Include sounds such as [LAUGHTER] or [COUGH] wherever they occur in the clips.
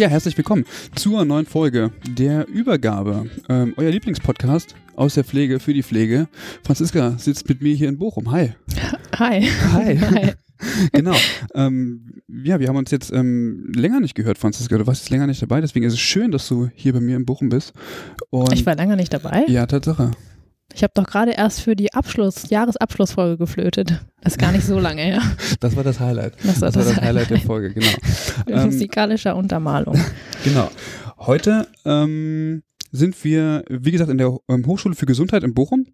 Ja, herzlich willkommen zur neuen Folge der Übergabe. Ähm, euer Lieblingspodcast aus der Pflege für die Pflege. Franziska sitzt mit mir hier in Bochum. Hi. Hi. Hi. [LAUGHS] Hi. [LAUGHS] genau. Ähm, ja, wir haben uns jetzt ähm, länger nicht gehört, Franziska. Du warst jetzt länger nicht dabei, deswegen ist es schön, dass du hier bei mir in Bochum bist. Und ich war länger nicht dabei? Ja, Tatsache. Ich habe doch gerade erst für die Abschluss, Jahresabschlussfolge geflötet. Das ist gar nicht so lange her. [LAUGHS] Das war das Highlight. Das war das, das, war das Highlight der Folge, genau. [LAUGHS] Ähm, musikalischer Untermalung. [LAUGHS] Genau. Heute ähm, sind wir, wie gesagt, in der ähm, Hochschule für Gesundheit in Bochum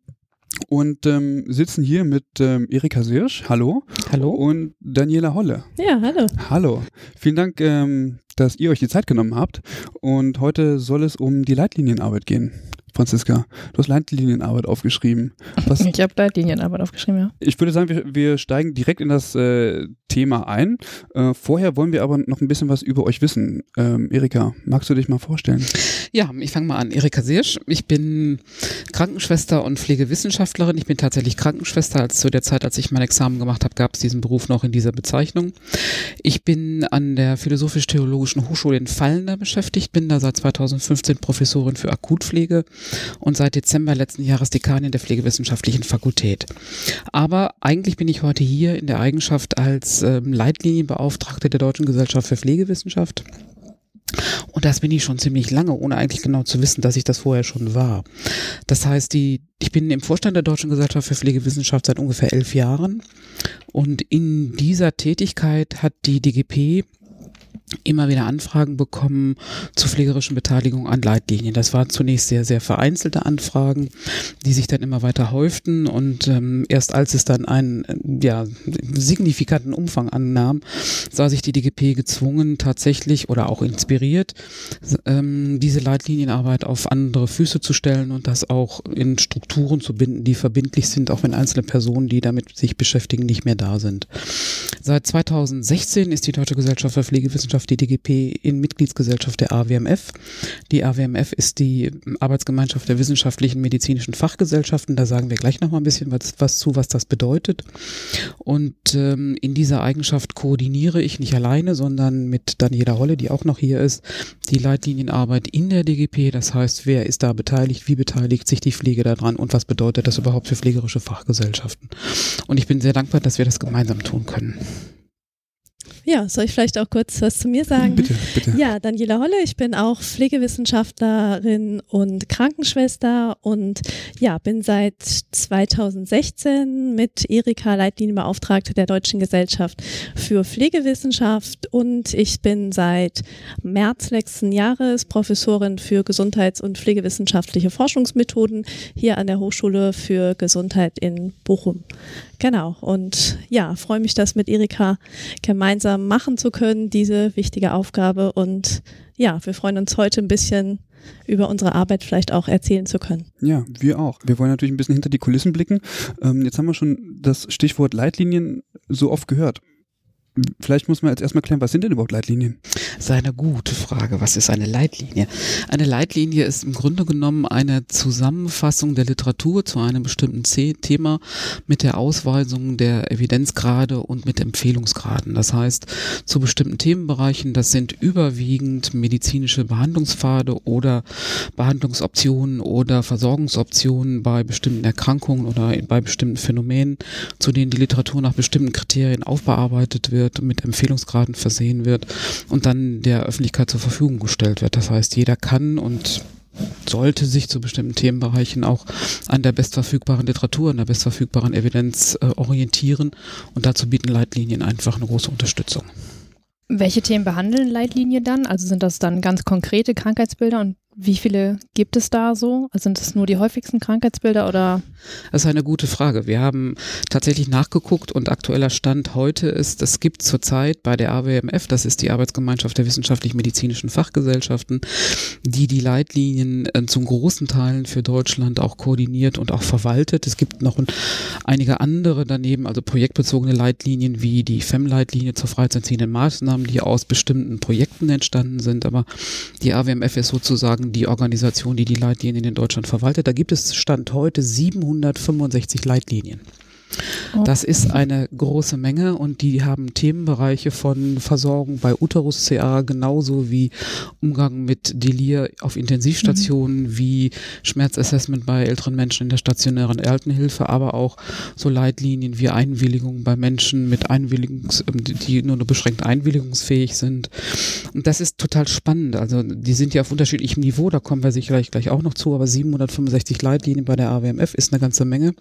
und ähm, sitzen hier mit ähm, Erika Sirsch, hallo. Hallo. Und Daniela Holle. Ja, hallo. Hallo. Vielen Dank, ähm, dass ihr euch die Zeit genommen habt. Und heute soll es um die Leitlinienarbeit gehen. Franziska, du hast Leitlinienarbeit aufgeschrieben. Was, [LAUGHS] ich habe Leitlinienarbeit aufgeschrieben, ja. Ich würde sagen, wir, wir steigen direkt in das äh, Thema ein. Äh, vorher wollen wir aber noch ein bisschen was über euch wissen. Ähm, Erika, magst du dich mal vorstellen? Ja, ich fange mal an. Erika Sirsch. Ich bin Krankenschwester und Pflegewissenschaftlerin. Ich bin tatsächlich Krankenschwester. Als zu der Zeit, als ich mein Examen gemacht habe, gab es diesen Beruf noch in dieser Bezeichnung. Ich bin an der Philosophisch-Theologischen Hochschule in Fallender beschäftigt, bin da seit 2015 Professorin für Akutpflege und seit Dezember letzten Jahres Dekanin der Pflegewissenschaftlichen Fakultät. Aber eigentlich bin ich heute hier in der Eigenschaft als ähm, Leitlinienbeauftragte der Deutschen Gesellschaft für Pflegewissenschaft. Und das bin ich schon ziemlich lange, ohne eigentlich genau zu wissen, dass ich das vorher schon war. Das heißt, die, ich bin im Vorstand der Deutschen Gesellschaft für Pflegewissenschaft seit ungefähr elf Jahren. Und in dieser Tätigkeit hat die DGP immer wieder Anfragen bekommen zur pflegerischen Beteiligung an Leitlinien. Das waren zunächst sehr, sehr vereinzelte Anfragen, die sich dann immer weiter häuften und ähm, erst als es dann einen ja, signifikanten Umfang annahm, sah sich die DGP gezwungen, tatsächlich oder auch inspiriert, ähm, diese Leitlinienarbeit auf andere Füße zu stellen und das auch in Strukturen zu binden, die verbindlich sind, auch wenn einzelne Personen, die damit sich beschäftigen, nicht mehr da sind. Seit 2016 ist die Deutsche Gesellschaft für Pflegewissenschaft Gesellschaft, die DGP, in Mitgliedsgesellschaft der AWMF. Die AWMF ist die Arbeitsgemeinschaft der wissenschaftlichen medizinischen Fachgesellschaften. Da sagen wir gleich nochmal ein bisschen was, was zu, was das bedeutet. Und ähm, in dieser Eigenschaft koordiniere ich nicht alleine, sondern mit Daniela Holle, die auch noch hier ist, die Leitlinienarbeit in der DGP. Das heißt, wer ist da beteiligt, wie beteiligt sich die Pflege daran und was bedeutet das überhaupt für pflegerische Fachgesellschaften. Und ich bin sehr dankbar, dass wir das gemeinsam tun können. Ja, soll ich vielleicht auch kurz was zu mir sagen? Bitte, bitte. Ja, Daniela Holle, ich bin auch Pflegewissenschaftlerin und Krankenschwester und ja, bin seit 2016 mit Erika Leitlinienbeauftragte der Deutschen Gesellschaft für Pflegewissenschaft und ich bin seit März letzten Jahres Professorin für Gesundheits- und Pflegewissenschaftliche Forschungsmethoden hier an der Hochschule für Gesundheit in Bochum. Genau. Und ja, freue mich, das mit Erika gemeinsam machen zu können, diese wichtige Aufgabe. Und ja, wir freuen uns heute ein bisschen über unsere Arbeit vielleicht auch erzählen zu können. Ja, wir auch. Wir wollen natürlich ein bisschen hinter die Kulissen blicken. Ähm, jetzt haben wir schon das Stichwort Leitlinien so oft gehört. Vielleicht muss man jetzt erstmal klären, was sind denn überhaupt Leitlinien? Das ist eine gute Frage. Was ist eine Leitlinie? Eine Leitlinie ist im Grunde genommen eine Zusammenfassung der Literatur zu einem bestimmten Thema mit der Ausweisung der Evidenzgrade und mit Empfehlungsgraden. Das heißt, zu bestimmten Themenbereichen, das sind überwiegend medizinische Behandlungspfade oder Behandlungsoptionen oder Versorgungsoptionen bei bestimmten Erkrankungen oder bei bestimmten Phänomenen, zu denen die Literatur nach bestimmten Kriterien aufbearbeitet wird wird, mit Empfehlungsgraden versehen wird und dann der Öffentlichkeit zur Verfügung gestellt wird. Das heißt, jeder kann und sollte sich zu bestimmten Themenbereichen auch an der bestverfügbaren Literatur, an der bestverfügbaren Evidenz äh, orientieren und dazu bieten Leitlinien einfach eine große Unterstützung. Welche Themen behandeln Leitlinien dann? Also sind das dann ganz konkrete Krankheitsbilder und wie viele gibt es da so? Also sind es nur die häufigsten Krankheitsbilder oder? Das ist eine gute Frage. Wir haben tatsächlich nachgeguckt und aktueller Stand heute ist, es gibt zurzeit bei der AWMF, das ist die Arbeitsgemeinschaft der wissenschaftlich-medizinischen Fachgesellschaften, die die Leitlinien äh, zum großen Teilen für Deutschland auch koordiniert und auch verwaltet. Es gibt noch einige andere daneben, also projektbezogene Leitlinien wie die FEM-Leitlinie zur freizeitziehenden Maßnahmen, die aus bestimmten Projekten entstanden sind. Aber die AWMF ist sozusagen die Organisation, die die Leitlinien in Deutschland verwaltet. Da gibt es Stand heute 765 Leitlinien. Das ist eine große Menge und die haben Themenbereiche von Versorgung bei Uterus-CA genauso wie Umgang mit Delir auf Intensivstationen, mhm. wie Schmerzassessment bei älteren Menschen in der stationären Altenhilfe, aber auch so Leitlinien wie Einwilligung bei Menschen mit Einwilligungs, ähm, die nur nur beschränkt einwilligungsfähig sind. Und das ist total spannend. Also die sind ja auf unterschiedlichem Niveau, da kommen wir sicherlich gleich auch noch zu, aber 765 Leitlinien bei der AWMF ist eine ganze Menge.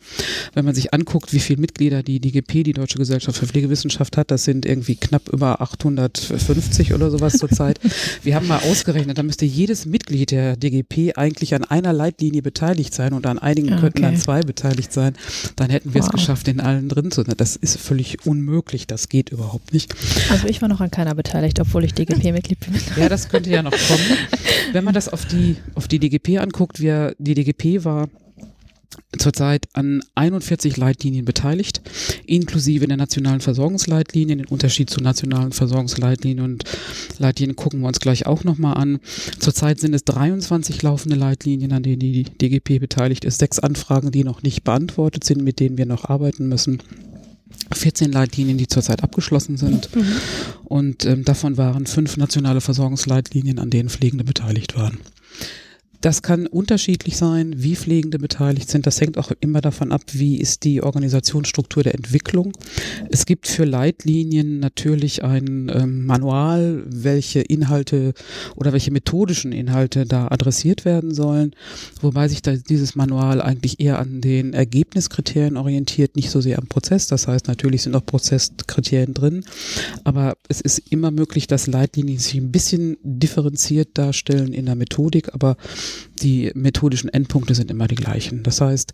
Wenn man sich anguckt, wie viele Mitglieder die DGP, die Deutsche Gesellschaft für Pflegewissenschaft hat. Das sind irgendwie knapp über 850 oder sowas zurzeit. Wir haben mal ausgerechnet, da müsste jedes Mitglied der DGP eigentlich an einer Leitlinie beteiligt sein und an einigen okay. könnten dann zwei beteiligt sein. Dann hätten wir wow. es geschafft, in allen drin zu sein. Das ist völlig unmöglich. Das geht überhaupt nicht. Also ich war noch an keiner beteiligt, obwohl ich DGP-Mitglied bin. [LAUGHS] Ja, das könnte ja noch kommen. Wenn man das auf die, auf die DGP anguckt, wir, die DGP war zurzeit an 41 Leitlinien beteiligt, inklusive der nationalen Versorgungsleitlinien. Den Unterschied zu nationalen Versorgungsleitlinien und Leitlinien gucken wir uns gleich auch nochmal an. Zurzeit sind es 23 laufende Leitlinien, an denen die DGP beteiligt ist, sechs Anfragen, die noch nicht beantwortet sind, mit denen wir noch arbeiten müssen. 14 Leitlinien, die zurzeit abgeschlossen sind. Mhm. Und ähm, davon waren fünf nationale Versorgungsleitlinien, an denen Pflegende beteiligt waren. Das kann unterschiedlich sein, wie Pflegende beteiligt sind. Das hängt auch immer davon ab, wie ist die Organisationsstruktur der Entwicklung. Es gibt für Leitlinien natürlich ein ähm, Manual, welche Inhalte oder welche methodischen Inhalte da adressiert werden sollen, wobei sich dieses Manual eigentlich eher an den Ergebniskriterien orientiert, nicht so sehr am Prozess. Das heißt, natürlich sind auch Prozesskriterien drin, aber es ist immer möglich, dass Leitlinien sich ein bisschen differenziert darstellen in der Methodik, aber die methodischen Endpunkte sind immer die gleichen. Das heißt,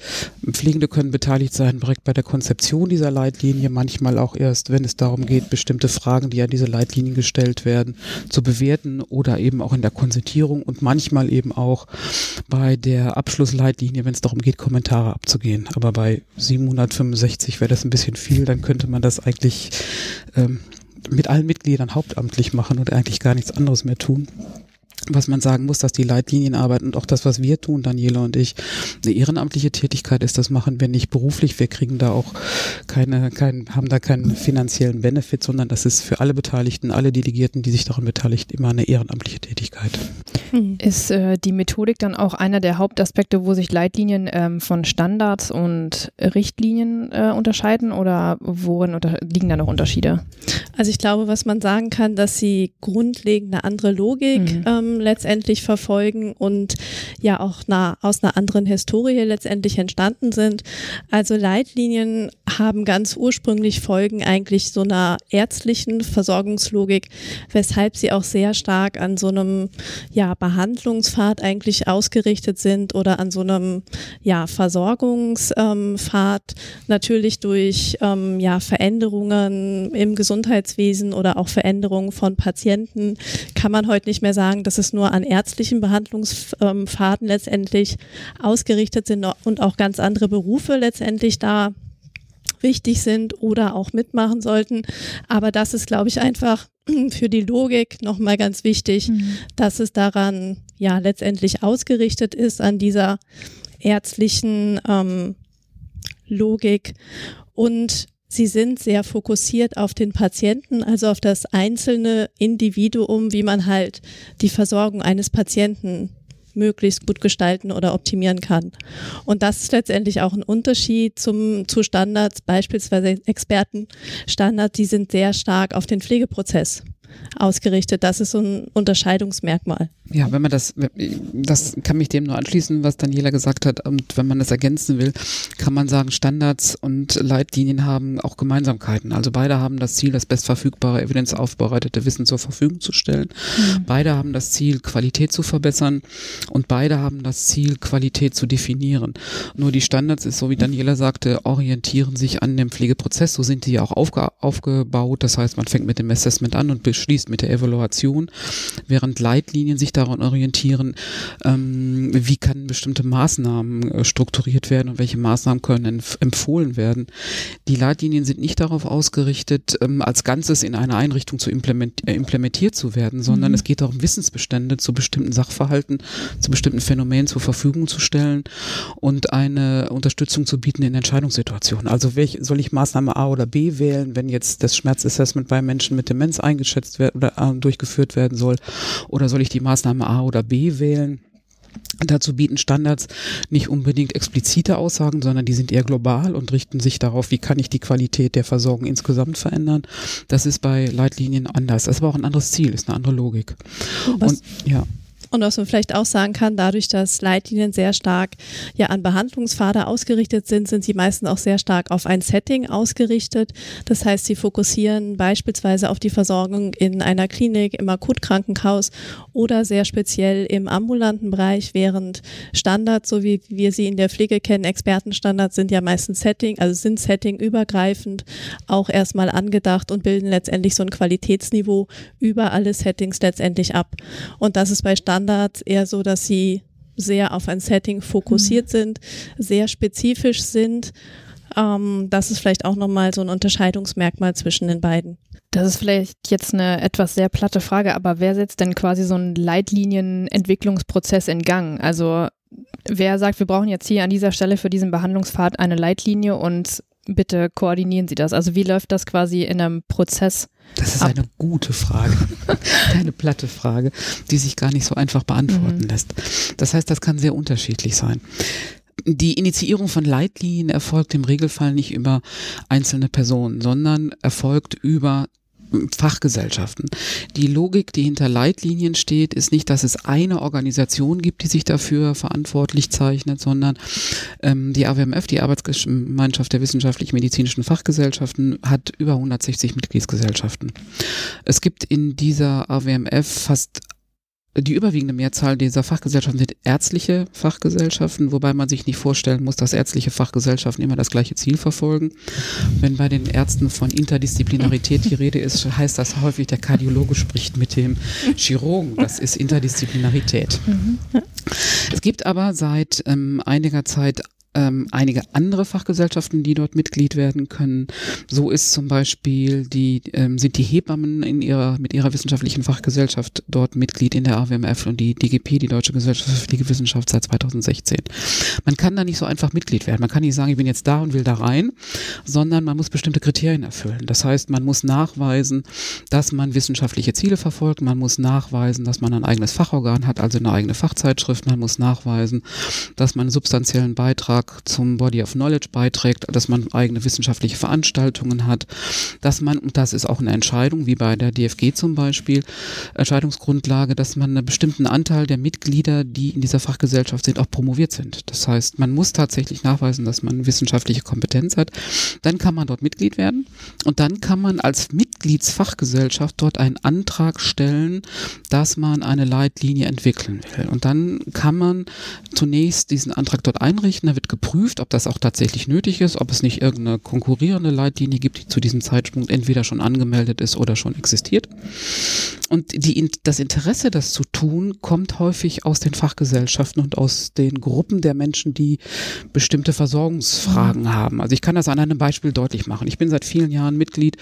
Pflegende können beteiligt sein direkt bei der Konzeption dieser Leitlinie, manchmal auch erst, wenn es darum geht, bestimmte Fragen, die an diese Leitlinien gestellt werden, zu bewerten oder eben auch in der Konzertierung und manchmal eben auch bei der Abschlussleitlinie, wenn es darum geht, Kommentare abzugehen. Aber bei 765 wäre das ein bisschen viel, dann könnte man das eigentlich ähm, mit allen Mitgliedern hauptamtlich machen und eigentlich gar nichts anderes mehr tun was man sagen muss, dass die Leitlinienarbeit und auch das, was wir tun, Daniela und ich, eine ehrenamtliche Tätigkeit ist. Das machen wir nicht beruflich. Wir kriegen da auch keine, kein, haben da keinen finanziellen Benefit, sondern das ist für alle Beteiligten, alle Delegierten, die sich daran beteiligen, immer eine ehrenamtliche Tätigkeit. Hm. Ist äh, die Methodik dann auch einer der Hauptaspekte, wo sich Leitlinien ähm, von Standards und Richtlinien äh, unterscheiden oder worin unter liegen da noch Unterschiede? Also ich glaube, was man sagen kann, dass sie grundlegende andere Logik mhm. ähm, letztendlich verfolgen und ja auch na, aus einer anderen Historie letztendlich entstanden sind. Also Leitlinien haben ganz ursprünglich Folgen eigentlich so einer ärztlichen Versorgungslogik, weshalb sie auch sehr stark an so einem ja, Behandlungspfad eigentlich ausgerichtet sind oder an so einem ja, Versorgungspfad natürlich durch ähm, ja, Veränderungen im Gesundheitswesen oder auch Veränderungen von Patienten kann man heute nicht mehr sagen, dass es nur an ärztlichen Behandlungspfaden letztendlich ausgerichtet sind und auch ganz andere Berufe letztendlich da wichtig sind oder auch mitmachen sollten. Aber das ist, glaube ich, einfach [CLEARS THROAT] für die Logik nochmal ganz wichtig, mhm. dass es daran ja letztendlich ausgerichtet ist, an dieser ärztlichen ähm, Logik. Und sie sind sehr fokussiert auf den Patienten, also auf das einzelne Individuum, wie man halt die Versorgung eines Patienten möglichst gut gestalten oder optimieren kann. Und das ist letztendlich auch ein Unterschied zum, zu Standards, beispielsweise Expertenstandards, die sind sehr stark auf den Pflegeprozess ausgerichtet. Das ist so ein Unterscheidungsmerkmal. Ja, wenn man das, das kann mich dem nur anschließen, was Daniela gesagt hat. Und wenn man das ergänzen will, kann man sagen, Standards und Leitlinien haben auch Gemeinsamkeiten. Also beide haben das Ziel, das bestverfügbare, evidenzaufbereitete Wissen zur Verfügung zu stellen. Mhm. Beide haben das Ziel, Qualität zu verbessern. Und beide haben das Ziel, Qualität zu definieren. Nur die Standards ist, so wie Daniela sagte, orientieren sich an dem Pflegeprozess. So sind die ja auch aufge aufgebaut. Das heißt, man fängt mit dem Assessment an und schließt mit der Evaluation, während Leitlinien sich daran orientieren, ähm, wie kann bestimmte Maßnahmen äh, strukturiert werden und welche Maßnahmen können empfohlen werden. Die Leitlinien sind nicht darauf ausgerichtet, ähm, als Ganzes in einer Einrichtung zu implement äh, implementiert zu werden, sondern mhm. es geht darum, Wissensbestände zu bestimmten Sachverhalten, zu bestimmten Phänomenen zur Verfügung zu stellen und eine Unterstützung zu bieten in Entscheidungssituationen. Also welch, soll ich Maßnahme A oder B wählen, wenn jetzt das Schmerzassessment bei Menschen mit Demenz eingeschätzt umgesetzt werden oder äh, durchgeführt werden soll? Oder soll ich die Maßnahme A oder B wählen? Dazu bieten Standards nicht unbedingt explizite Aussagen, sondern die sind eher global und richten sich darauf, wie kann ich die Qualität der Versorgung insgesamt verändern. Das ist bei Leitlinien anders. Das ist aber auch ein anderes Ziel, ist eine andere Logik. Was, und ja. Und was man vielleicht auch sagen kann, dadurch, dass Leitlinien sehr stark ja an Behandlungspfade ausgerichtet sind, sind sie meistens auch sehr stark auf ein Setting ausgerichtet. Das heißt, sie fokussieren beispielsweise auf die Versorgung in einer Klinik, im Akutkrankenhaus oder sehr speziell im ambulanten Bereich, während Standards, so wie wir sie in der Pflege kennen, Expertenstandards sind ja meistens Setting, also sind Setting übergreifend auch erstmal angedacht und bilden letztendlich so ein Qualitätsniveau über alle Settings letztendlich ab. Und das ist bei Standards Standards eher so, dass sie sehr auf ein Setting fokussiert mhm. sind, sehr spezifisch sind. Ähm, das ist vielleicht auch nochmal so ein Unterscheidungsmerkmal zwischen den beiden. Das ist vielleicht jetzt eine etwas sehr platte Frage, aber wer setzt denn quasi so einen Leitlinienentwicklungsprozess in Gang? Also wer sagt, wir brauchen jetzt hier an dieser Stelle für diesen Behandlungspfad eine Leitlinie und bitte koordinieren Sie das? Also wie läuft das quasi in einem Prozess? Das ist ab? eine gute Frage, [LAUGHS] keine platte Frage, die sich gar nicht so einfach beantworten mhm. lässt. Das heißt, das kann sehr unterschiedlich sein. Die Initiierung von Leitlinien erfolgt im Regelfall nicht über einzelne Personen, sondern erfolgt über Fachgesellschaften. Die Logik, die hinter Leitlinien steht, ist nicht, dass es eine Organisation gibt, die sich dafür verantwortlich zeichnet, sondern ähm, die AWMF, die Arbeitsgemeinschaft der wissenschaftlich-medizinischen Fachgesellschaften, hat über 160 Mitgliedsgesellschaften. Es gibt in dieser AWMF fast die überwiegende Mehrzahl dieser Fachgesellschaften sind ärztliche Fachgesellschaften, wobei man sich nicht vorstellen muss, dass ärztliche Fachgesellschaften immer das gleiche Ziel verfolgen. Wenn bei den Ärzten von Interdisziplinarität die Rede ist, heißt das häufig, der Kardiologe spricht mit dem Chirurgen. Das ist Interdisziplinarität. Mhm. Es gibt aber seit ähm, einiger Zeit ähm, einige andere Fachgesellschaften, die dort Mitglied werden können. So ist zum Beispiel die, ähm, sind die Hebammen in ihrer, mit ihrer wissenschaftlichen Fachgesellschaft dort Mitglied in der AWMF und die DGP, die Deutsche Gesellschaft für Pflegewissenschaft seit 2016. Man kann da nicht so einfach Mitglied werden. Man kann nicht sagen, ich bin jetzt da und will da rein, sondern man muss bestimmte Kriterien erfüllen. Das heißt, man muss nachweisen, dass man wissenschaftliche Ziele verfolgt. Man muss nachweisen, dass man ein eigenes Fachorgan hat, also eine eigene Fachzeitschrift. Man muss nachweisen, dass man einen substanziellen Beitrag Beitrag zum Body of Knowledge beiträgt, dass man eigene wissenschaftliche Veranstaltungen hat, dass man, und das ist auch eine Entscheidung, wie bei der DFG zum Beispiel, Entscheidungsgrundlage, dass man einen bestimmten Anteil der Mitglieder, die in dieser Fachgesellschaft sind, auch promoviert sind. Das heißt, man muss tatsächlich nachweisen, dass man wissenschaftliche Kompetenz hat. Dann kann man dort Mitglied werden und dann kann man als Mitgliedsfachgesellschaft dort einen Antrag stellen, dass man eine Leitlinie entwickeln will. Und dann kann man zunächst diesen Antrag dort einrichten, da wird geprüft, ob das auch tatsächlich nötig ist, ob es nicht irgendeine konkurrierende Leitlinie gibt, die zu diesem Zeitpunkt entweder schon angemeldet ist oder schon existiert. Und die, das Interesse, das zu tun, kommt häufig aus den Fachgesellschaften und aus den Gruppen der Menschen, die bestimmte Versorgungsfragen haben. Also ich kann das an einem Beispiel deutlich machen. Ich bin seit vielen Jahren Mitglied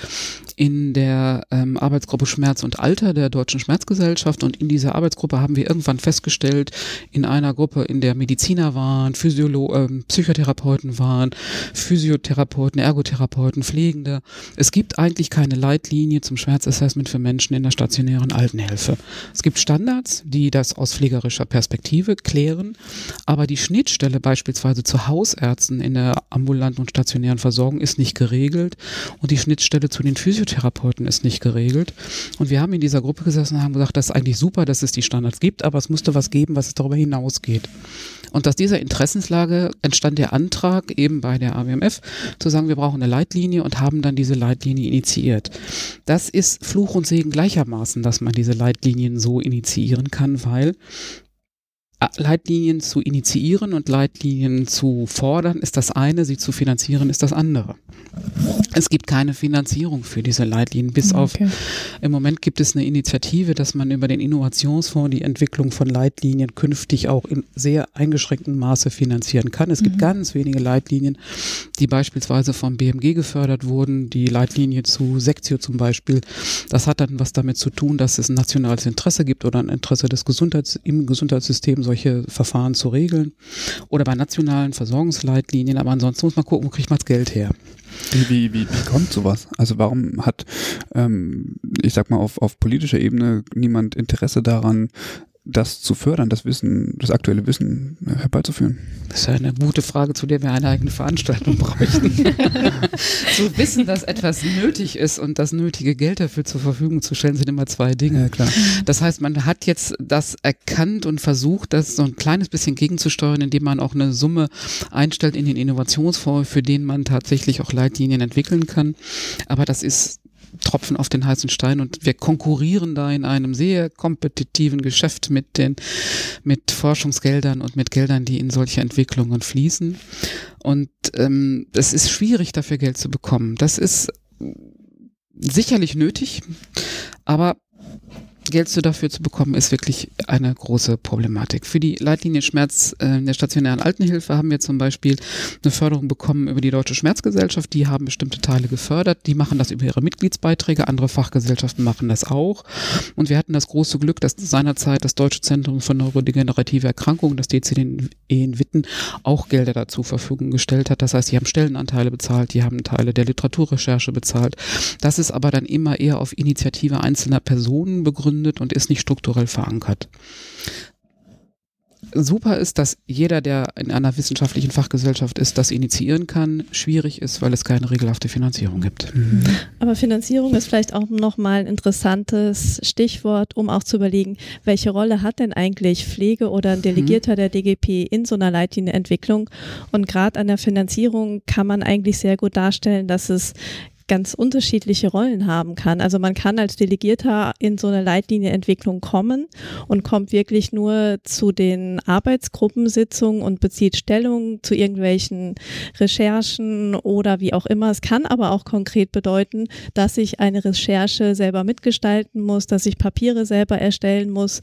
in der ähm, Arbeitsgruppe Schmerz und Alter der Deutschen Schmerzgesellschaft und in dieser Arbeitsgruppe haben wir irgendwann festgestellt, in einer Gruppe, in der Mediziner waren, Physiolo Psychotherapeuten waren, Physiotherapeuten, Ergotherapeuten, Pflegende. Es gibt eigentlich keine Leitlinie zum Schmerzassessment für Menschen in der stationären Altenhilfe. Es gibt Standards, die das aus pflegerischer Perspektive klären, aber die Schnittstelle beispielsweise zu Hausärzten in der ambulanten und stationären Versorgung ist nicht geregelt und die Schnittstelle zu den Physiotherapeuten ist nicht geregelt. Und wir haben in dieser Gruppe gesessen und haben gesagt, das ist eigentlich super, dass es die Standards gibt, aber es musste was geben, was darüber hinausgeht. Und aus dieser Interessenslage entstand der Antrag eben bei der AWMF zu sagen, wir brauchen eine Leitlinie und haben dann diese Leitlinie initiiert. Das ist Fluch und Segen gleichermaßen, dass man diese Leitlinien so initiieren kann, weil Leitlinien zu initiieren und Leitlinien zu fordern ist das eine, sie zu finanzieren ist das andere. Es gibt keine Finanzierung für diese Leitlinien, bis okay. auf im Moment gibt es eine Initiative, dass man über den Innovationsfonds die Entwicklung von Leitlinien künftig auch in sehr eingeschränktem Maße finanzieren kann. Es gibt mhm. ganz wenige Leitlinien, die beispielsweise vom BMG gefördert wurden. Die Leitlinie zu Sektio zum Beispiel. Das hat dann was damit zu tun, dass es ein nationales Interesse gibt oder ein Interesse des Gesundheits im Gesundheitssystem solche Verfahren zu regeln oder bei nationalen Versorgungsleitlinien. Aber ansonsten muss man gucken, wo kriegt man das Geld her. Wie, wie, wie, kommt sowas? Also warum hat, ähm, ich sag mal, auf, auf politischer Ebene niemand Interesse daran, das zu fördern, das Wissen, das aktuelle Wissen äh, herbeizuführen? Das ist eine gute Frage, zu der wir eine eigene Veranstaltung bräuchten. [LAUGHS] zu wissen, dass etwas nötig ist und das nötige Geld dafür zur Verfügung zu stellen, sind immer zwei Dinge. Ja, klar. Das heißt, man hat jetzt das erkannt und versucht, das so ein kleines bisschen gegenzusteuern, indem man auch eine Summe einstellt in den Innovationsfonds, für den man tatsächlich auch Leitlinien entwickeln kann. Aber das ist Tropfen auf den heißen Stein und wir konkurrieren da in einem sehr kompetitiven Geschäft mit den, mit Forschungsgeldern und mit Geldern, die in solche Entwicklungen fließen. Und ähm, es ist schwierig, dafür Geld zu bekommen. Das ist sicherlich nötig, aber Geld dafür zu bekommen, ist wirklich eine große Problematik. Für die Leitlinie Schmerz äh, der stationären Altenhilfe haben wir zum Beispiel eine Förderung bekommen über die Deutsche Schmerzgesellschaft. Die haben bestimmte Teile gefördert. Die machen das über ihre Mitgliedsbeiträge. Andere Fachgesellschaften machen das auch. Und wir hatten das große Glück, dass seinerzeit das Deutsche Zentrum für neurodegenerative Erkrankungen, das DCD in Witten, auch Gelder dazu Verfügung gestellt hat. Das heißt, die haben Stellenanteile bezahlt, die haben Teile der Literaturrecherche bezahlt. Das ist aber dann immer eher auf Initiative einzelner Personen begründet begründet und ist nicht strukturell verankert. Super ist, dass jeder, der in einer wissenschaftlichen Fachgesellschaft ist, das initiieren kann. Schwierig ist, weil es keine regelhafte Finanzierung gibt. Mhm. Aber Finanzierung ist vielleicht auch nochmal ein interessantes Stichwort, um auch zu überlegen, welche Rolle hat denn eigentlich Pflege oder ein Delegierter mhm. der DGP in so einer Leitlinienentwicklung? Und gerade an der Finanzierung kann man eigentlich sehr gut darstellen, dass es ganz unterschiedliche Rollen haben kann. Also man kann als Delegierter in so eine Leitlinienentwicklung kommen und kommt wirklich nur zu den Arbeitsgruppensitzungen und bezieht Stellung zu irgendwelchen Recherchen oder wie auch immer. Es kann aber auch konkret bedeuten, dass ich eine Recherche selber mitgestalten muss, dass ich Papiere selber erstellen muss.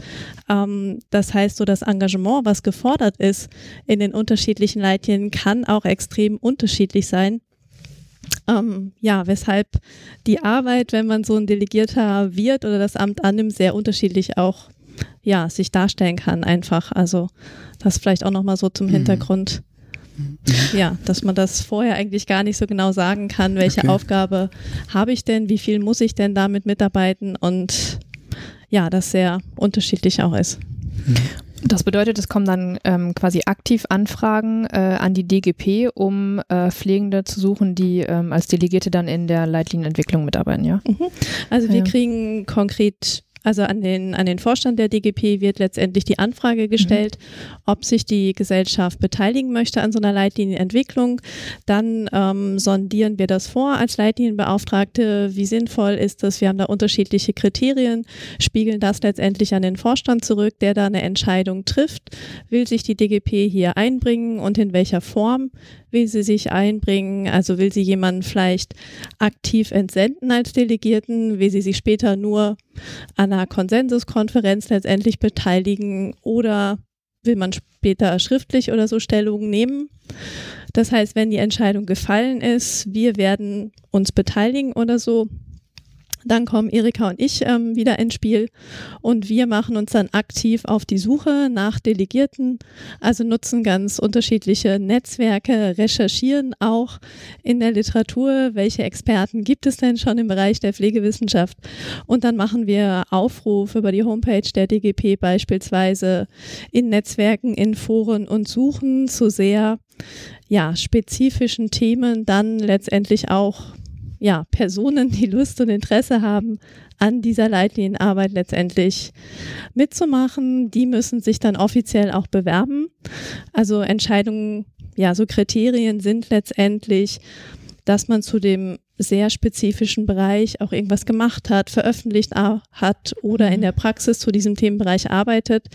Ähm, das heißt, so das Engagement, was gefordert ist in den unterschiedlichen Leitlinien, kann auch extrem unterschiedlich sein. Ähm, ja, weshalb die Arbeit, wenn man so ein Delegierter wird oder das Amt annimmt, sehr unterschiedlich auch ja, sich darstellen kann einfach. Also das vielleicht auch nochmal so zum mhm. Hintergrund. Mhm. Ja, dass man das vorher eigentlich gar nicht so genau sagen kann, welche okay. Aufgabe habe ich denn, wie viel muss ich denn damit mitarbeiten und ja, das sehr unterschiedlich auch ist. Das bedeutet, es kommen dann ähm, quasi aktiv Anfragen äh, an die DGP, um äh, Pflegende zu suchen, die ähm, als Delegierte dann in der Leitlinienentwicklung mitarbeiten, ja? Mhm. Also wir ja. kriegen konkret also an den, an den Vorstand der DGP wird letztendlich die Anfrage gestellt, mhm. ob sich die Gesellschaft beteiligen möchte an so einer Leitlinienentwicklung. Dann ähm, sondieren wir das vor als Leitlinienbeauftragte. Wie sinnvoll ist das? Wir haben da unterschiedliche Kriterien, spiegeln das letztendlich an den Vorstand zurück, der da eine Entscheidung trifft. Will sich die DGP hier einbringen und in welcher Form will sie sich einbringen? Also will sie jemanden vielleicht aktiv entsenden als Delegierten? Will sie sich später nur an einer Konsensuskonferenz letztendlich beteiligen oder will man später schriftlich oder so Stellung nehmen? Das heißt, wenn die Entscheidung gefallen ist, wir werden uns beteiligen oder so, dann kommen Erika und ich ähm, wieder ins Spiel. Und wir machen uns dann aktiv auf die Suche nach Delegierten, also nutzen ganz unterschiedliche Netzwerke, recherchieren auch in der Literatur, welche Experten gibt es denn schon im Bereich der Pflegewissenschaft. Und dann machen wir Aufruf über die Homepage der DGP beispielsweise in Netzwerken, in Foren und suchen zu sehr ja, spezifischen Themen dann letztendlich auch ja, Personen, die Lust und Interesse haben, an dieser Leitlinienarbeit letztendlich mitzumachen. Die müssen sich dann offiziell auch bewerben. Also Entscheidungen, ja, so Kriterien sind letztendlich, dass man zu dem sehr spezifischen Bereich auch irgendwas gemacht hat, veröffentlicht hat oder in der Praxis zu diesem Themenbereich arbeitet.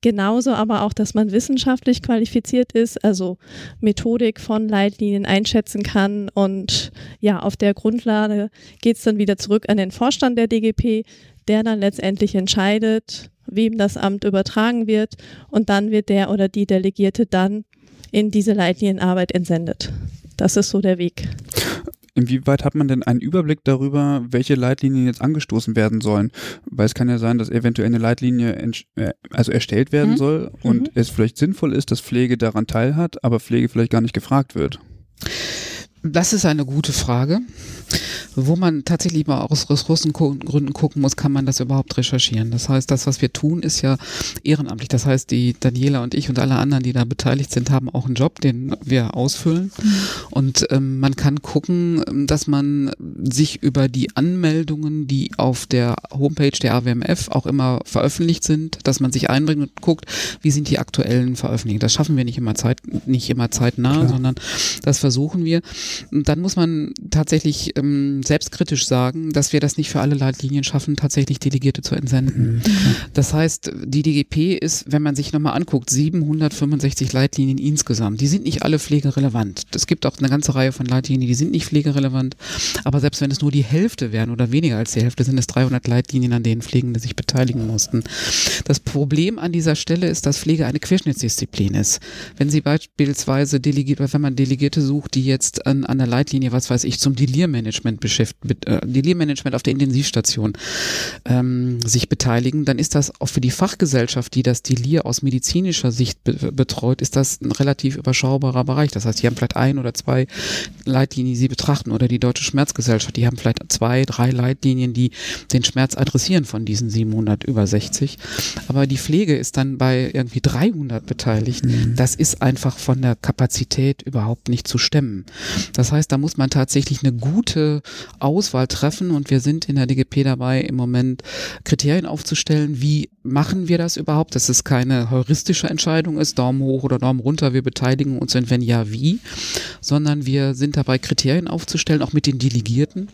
Genauso aber auch, dass man wissenschaftlich qualifiziert ist, also Methodik von Leitlinien einschätzen kann und ja, auf der Grundlage geht es dann wieder zurück an den Vorstand der DGP, der dann letztendlich entscheidet, wem das Amt übertragen wird und dann wird der oder die Delegierte dann in diese Leitlinienarbeit entsendet. Das ist so der Weg. Inwieweit hat man denn einen Überblick darüber, welche Leitlinien jetzt angestoßen werden sollen? Weil es kann ja sein, dass eventuell eine Leitlinie äh, also erstellt werden mhm. soll und mhm. es vielleicht sinnvoll ist, dass Pflege daran teilhat, aber Pflege vielleicht gar nicht gefragt wird. Das ist eine gute Frage. Wo man tatsächlich mal aus Ressourcengründen gucken muss, kann man das überhaupt recherchieren. Das heißt, das, was wir tun, ist ja ehrenamtlich. Das heißt, die Daniela und ich und alle anderen, die da beteiligt sind, haben auch einen Job, den wir ausfüllen. Mhm. Und ähm, man kann gucken, dass man sich über die Anmeldungen, die auf der Homepage der AWMF auch immer veröffentlicht sind, dass man sich einbringt und guckt, wie sind die aktuellen Veröffentlichungen. Das schaffen wir nicht immer zeit, nicht immer zeitnah, Klar. sondern das versuchen wir. Und dann muss man tatsächlich ähm, selbstkritisch sagen, dass wir das nicht für alle Leitlinien schaffen, tatsächlich Delegierte zu entsenden. Mhm. Das heißt, die DGP ist, wenn man sich nochmal anguckt, 765 Leitlinien insgesamt. Die sind nicht alle pflegerelevant. Es gibt auch eine ganze Reihe von Leitlinien, die sind nicht pflegerelevant. Aber selbst wenn es nur die Hälfte wären oder weniger als die Hälfte, sind es 300 Leitlinien, an denen Pflegende sich beteiligen mussten. Das Problem an dieser Stelle ist, dass Pflege eine Querschnittsdisziplin ist. Wenn Sie beispielsweise Delegierte, wenn man Delegierte sucht, die jetzt an, an der Leitlinie, was weiß ich, zum Delirmanagement beschäftigt, äh, Delirmanagement auf der Intensivstation ähm, sich beteiligen, dann ist das auch für die Fachgesellschaft, die das Delir aus medizinischer Sicht be betreut, ist das ein relativ überschaubarer Bereich. Das heißt, die haben vielleicht ein oder zwei Leitlinien, die sie betrachten oder die Deutsche Schmerzgesellschaft, die haben vielleicht zwei, drei Leitlinien, die den Schmerz adressieren von diesen 700 über 60. Aber die Pflege ist dann bei irgendwie 300 beteiligt. Mhm. Das ist einfach von der Kapazität überhaupt nicht zu stemmen. Das heißt, da muss man tatsächlich eine gute Auswahl treffen und wir sind in der DGP dabei, im Moment Kriterien aufzustellen. Wie machen wir das überhaupt? Dass es keine heuristische Entscheidung ist, Daumen hoch oder Daumen runter, wir beteiligen uns und wenn ja, wie, sondern wir sind dabei, Kriterien aufzustellen, auch mit den Delegierten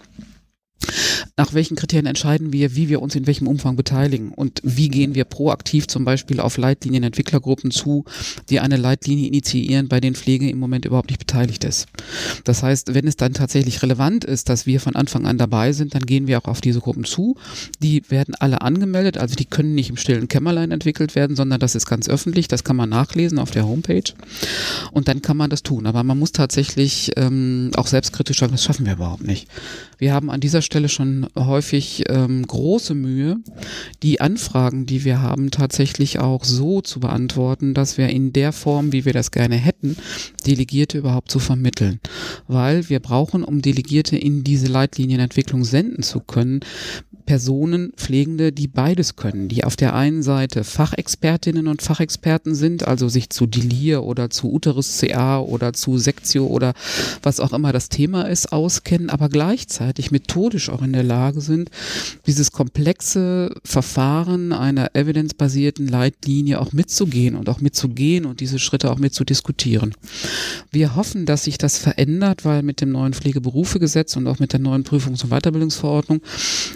nach welchen Kriterien entscheiden wir, wie wir uns in welchem Umfang beteiligen und wie gehen wir proaktiv zum Beispiel auf Leitlinienentwicklergruppen zu, die eine Leitlinie initiieren, bei denen Pflege im Moment überhaupt nicht beteiligt ist. Das heißt, wenn es dann tatsächlich relevant ist, dass wir von Anfang an dabei sind, dann gehen wir auch auf diese Gruppen zu. Die werden alle angemeldet, also die können nicht im stillen Kämmerlein entwickelt werden, sondern das ist ganz öffentlich, das kann man nachlesen auf der Homepage und dann kann man das tun. Aber man muss tatsächlich ähm, auch selbstkritisch sagen, das schaffen wir überhaupt nicht. Wir haben an dieser Stelle schon häufig ähm, große Mühe, die Anfragen, die wir haben, tatsächlich auch so zu beantworten, dass wir in der Form, wie wir das gerne hätten, Delegierte überhaupt zu vermitteln. Weil wir brauchen, um Delegierte in diese Leitlinienentwicklung senden zu können, Personen, Pflegende, die beides können, die auf der einen Seite Fachexpertinnen und Fachexperten sind, also sich zu Delir oder zu Uterus CA oder zu Sektio oder was auch immer das Thema ist, auskennen, aber gleichzeitig methodisch auch in der Lage sind, dieses komplexe Verfahren einer evidenzbasierten Leitlinie auch mitzugehen und auch mitzugehen und diese Schritte auch mitzudiskutieren. Wir hoffen, dass sich das verändert, weil mit dem neuen Pflegeberufegesetz und auch mit der neuen Prüfungs- und Weiterbildungsverordnung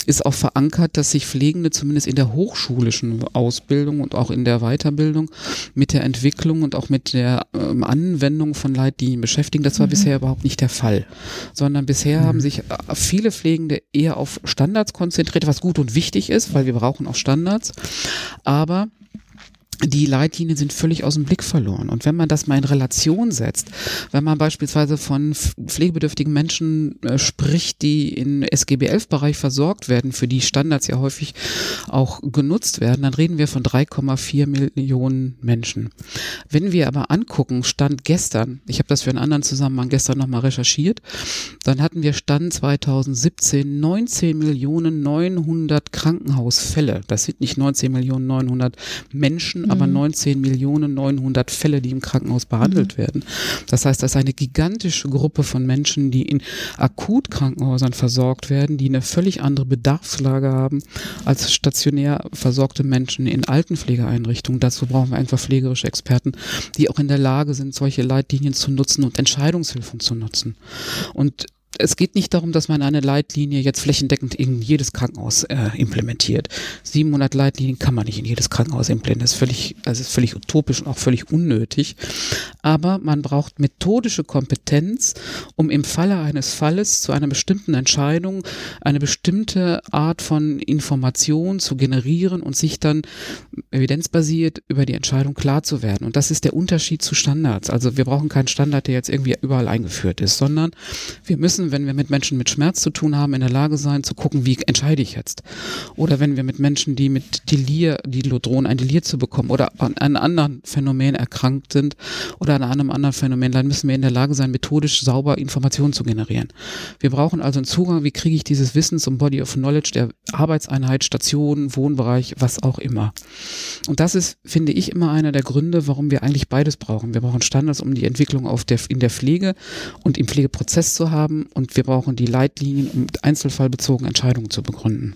ist auch verankert, dass sich Pflegende zumindest in der hochschulischen Ausbildung und auch in der Weiterbildung mit der Entwicklung und auch mit der ähm, Anwendung von Leitlinien beschäftigen. Das war mhm. bisher überhaupt nicht der Fall, sondern bisher mhm. haben sich äh, viele Pflegende eher auf Standards konzentriert, was gut und wichtig ist, weil wir brauchen auch Standards. Aber die Leitlinien sind völlig aus dem Blick verloren. Und wenn man das mal in Relation setzt, wenn man beispielsweise von pflegebedürftigen Menschen äh, spricht, die in SGB-11-Bereich versorgt werden, für die Standards ja häufig auch genutzt werden, dann reden wir von 3,4 Millionen Menschen. Wenn wir aber angucken, Stand gestern, ich habe das für einen anderen Zusammenhang gestern nochmal recherchiert, dann hatten wir Stand 2017 19 Millionen 900 Krankenhausfälle. Das sind nicht 19 Millionen 900 Menschen, aber 19 mhm. Millionen 900 Fälle, die im Krankenhaus behandelt mhm. werden. Das heißt, das ist eine gigantische Gruppe von Menschen, die in Akutkrankenhäusern versorgt werden, die eine völlig andere Bedarfslage haben als stationär versorgte Menschen in Altenpflegeeinrichtungen. Dazu brauchen wir einfach pflegerische Experten, die auch in der Lage sind, solche Leitlinien zu nutzen und Entscheidungshilfen zu nutzen. Und es geht nicht darum, dass man eine Leitlinie jetzt flächendeckend in jedes Krankenhaus äh, implementiert. 700 Leitlinien kann man nicht in jedes Krankenhaus implementieren. Das ist völlig, also ist völlig utopisch und auch völlig unnötig. Aber man braucht methodische Kompetenz, um im Falle eines Falles zu einer bestimmten Entscheidung eine bestimmte Art von Information zu generieren und sich dann evidenzbasiert über die Entscheidung klar zu werden. Und das ist der Unterschied zu Standards. Also wir brauchen keinen Standard, der jetzt irgendwie überall eingeführt ist, sondern wir müssen wenn wir mit Menschen mit Schmerz zu tun haben, in der Lage sein zu gucken, wie entscheide ich jetzt. Oder wenn wir mit Menschen, die mit Delir, die drohen, ein Delir zu bekommen oder an einem anderen Phänomen erkrankt sind oder an einem anderen Phänomen, dann müssen wir in der Lage sein, methodisch sauber Informationen zu generieren. Wir brauchen also einen Zugang, wie kriege ich dieses Wissen zum Body of Knowledge der Arbeitseinheit, Station, Wohnbereich, was auch immer. Und das ist, finde ich, immer einer der Gründe, warum wir eigentlich beides brauchen. Wir brauchen Standards, um die Entwicklung auf der, in der Pflege und im Pflegeprozess zu haben und wir brauchen die Leitlinien, um einzelfallbezogen Entscheidungen zu begründen.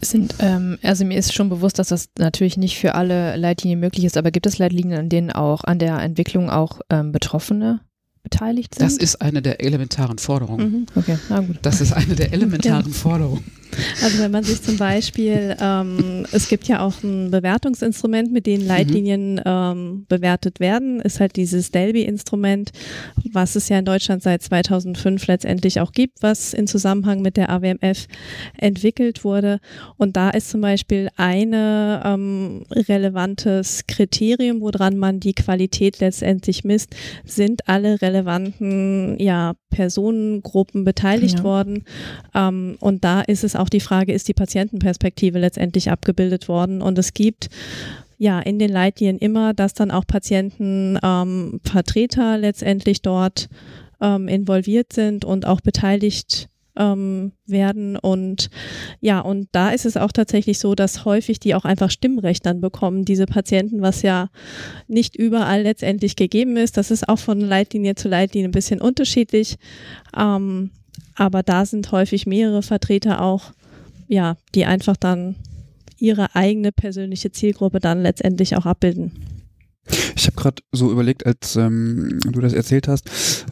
Sind, ähm, also mir ist schon bewusst, dass das natürlich nicht für alle Leitlinien möglich ist, aber gibt es Leitlinien, an denen auch an der Entwicklung auch ähm, Betroffene beteiligt sind? Das ist eine der elementaren Forderungen. Mhm. Okay, na gut. Das ist eine der [LAUGHS] elementaren Forderungen. Also wenn man sich zum Beispiel, ähm, es gibt ja auch ein Bewertungsinstrument, mit dem Leitlinien mhm. ähm, bewertet werden, ist halt dieses Delby-Instrument, was es ja in Deutschland seit 2005 letztendlich auch gibt, was in Zusammenhang mit der AWMF entwickelt wurde. Und da ist zum Beispiel eine ähm, relevantes Kriterium, woran man die Qualität letztendlich misst, sind alle relevanten ja, Personengruppen beteiligt ja. worden. Ähm, und da ist es auch die Frage, ist die Patientenperspektive letztendlich abgebildet worden? Und es gibt ja in den Leitlinien immer, dass dann auch Patientenvertreter ähm, letztendlich dort ähm, involviert sind und auch beteiligt ähm, werden. Und ja, und da ist es auch tatsächlich so, dass häufig die auch einfach Stimmrecht dann bekommen, diese Patienten, was ja nicht überall letztendlich gegeben ist. Das ist auch von Leitlinie zu Leitlinie ein bisschen unterschiedlich. Ähm, aber da sind häufig mehrere Vertreter auch, ja, die einfach dann ihre eigene persönliche Zielgruppe dann letztendlich auch abbilden. Ich habe gerade so überlegt, als ähm, du das erzählt hast,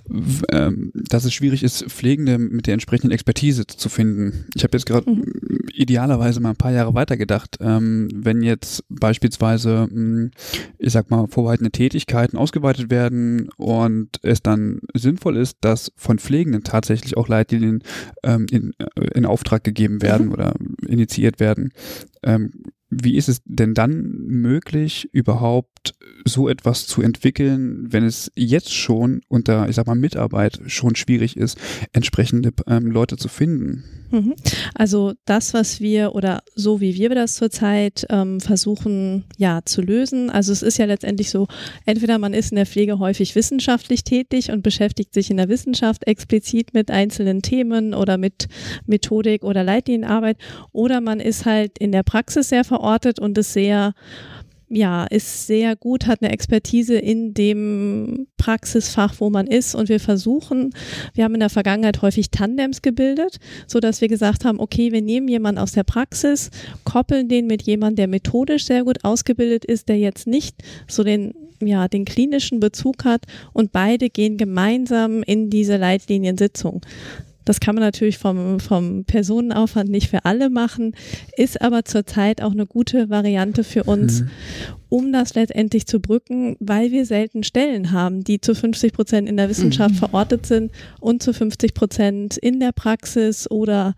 ähm, dass es schwierig ist, Pflegende mit der entsprechenden Expertise zu finden. Ich habe jetzt gerade mhm. idealerweise mal ein paar Jahre weitergedacht. Ähm, wenn jetzt beispielsweise, mh, hm, ich sag mal, vorbehaltene Tätigkeiten ausgeweitet werden und es dann sinnvoll ist, dass von Pflegenden tatsächlich auch Leitlinien ähm, in, äh, in Auftrag gegeben werden mhm. oder initiiert werden, ähm, wie ist es denn dann möglich, überhaupt so etwas zu entwickeln, wenn es jetzt schon unter, ich sag mal, Mitarbeit schon schwierig ist, entsprechende ähm, Leute zu finden? Mhm. Also das, was wir oder so wie wir das zurzeit ähm, versuchen, ja, zu lösen. Also es ist ja letztendlich so, entweder man ist in der Pflege häufig wissenschaftlich tätig und beschäftigt sich in der Wissenschaft explizit mit einzelnen Themen oder mit Methodik oder Leitlinienarbeit, oder man ist halt in der Praxis sehr verortet und ist sehr ja, ist sehr gut, hat eine Expertise in dem Praxisfach, wo man ist. Und wir versuchen, wir haben in der Vergangenheit häufig Tandems gebildet, so dass wir gesagt haben, okay, wir nehmen jemanden aus der Praxis, koppeln den mit jemandem, der methodisch sehr gut ausgebildet ist, der jetzt nicht so den ja, den klinischen Bezug hat und beide gehen gemeinsam in diese Leitliniensitzung. Das kann man natürlich vom, vom Personenaufwand nicht für alle machen, ist aber zurzeit auch eine gute Variante für uns, mhm. um das letztendlich zu brücken, weil wir selten Stellen haben, die zu 50 Prozent in der Wissenschaft mhm. verortet sind und zu 50 Prozent in der Praxis oder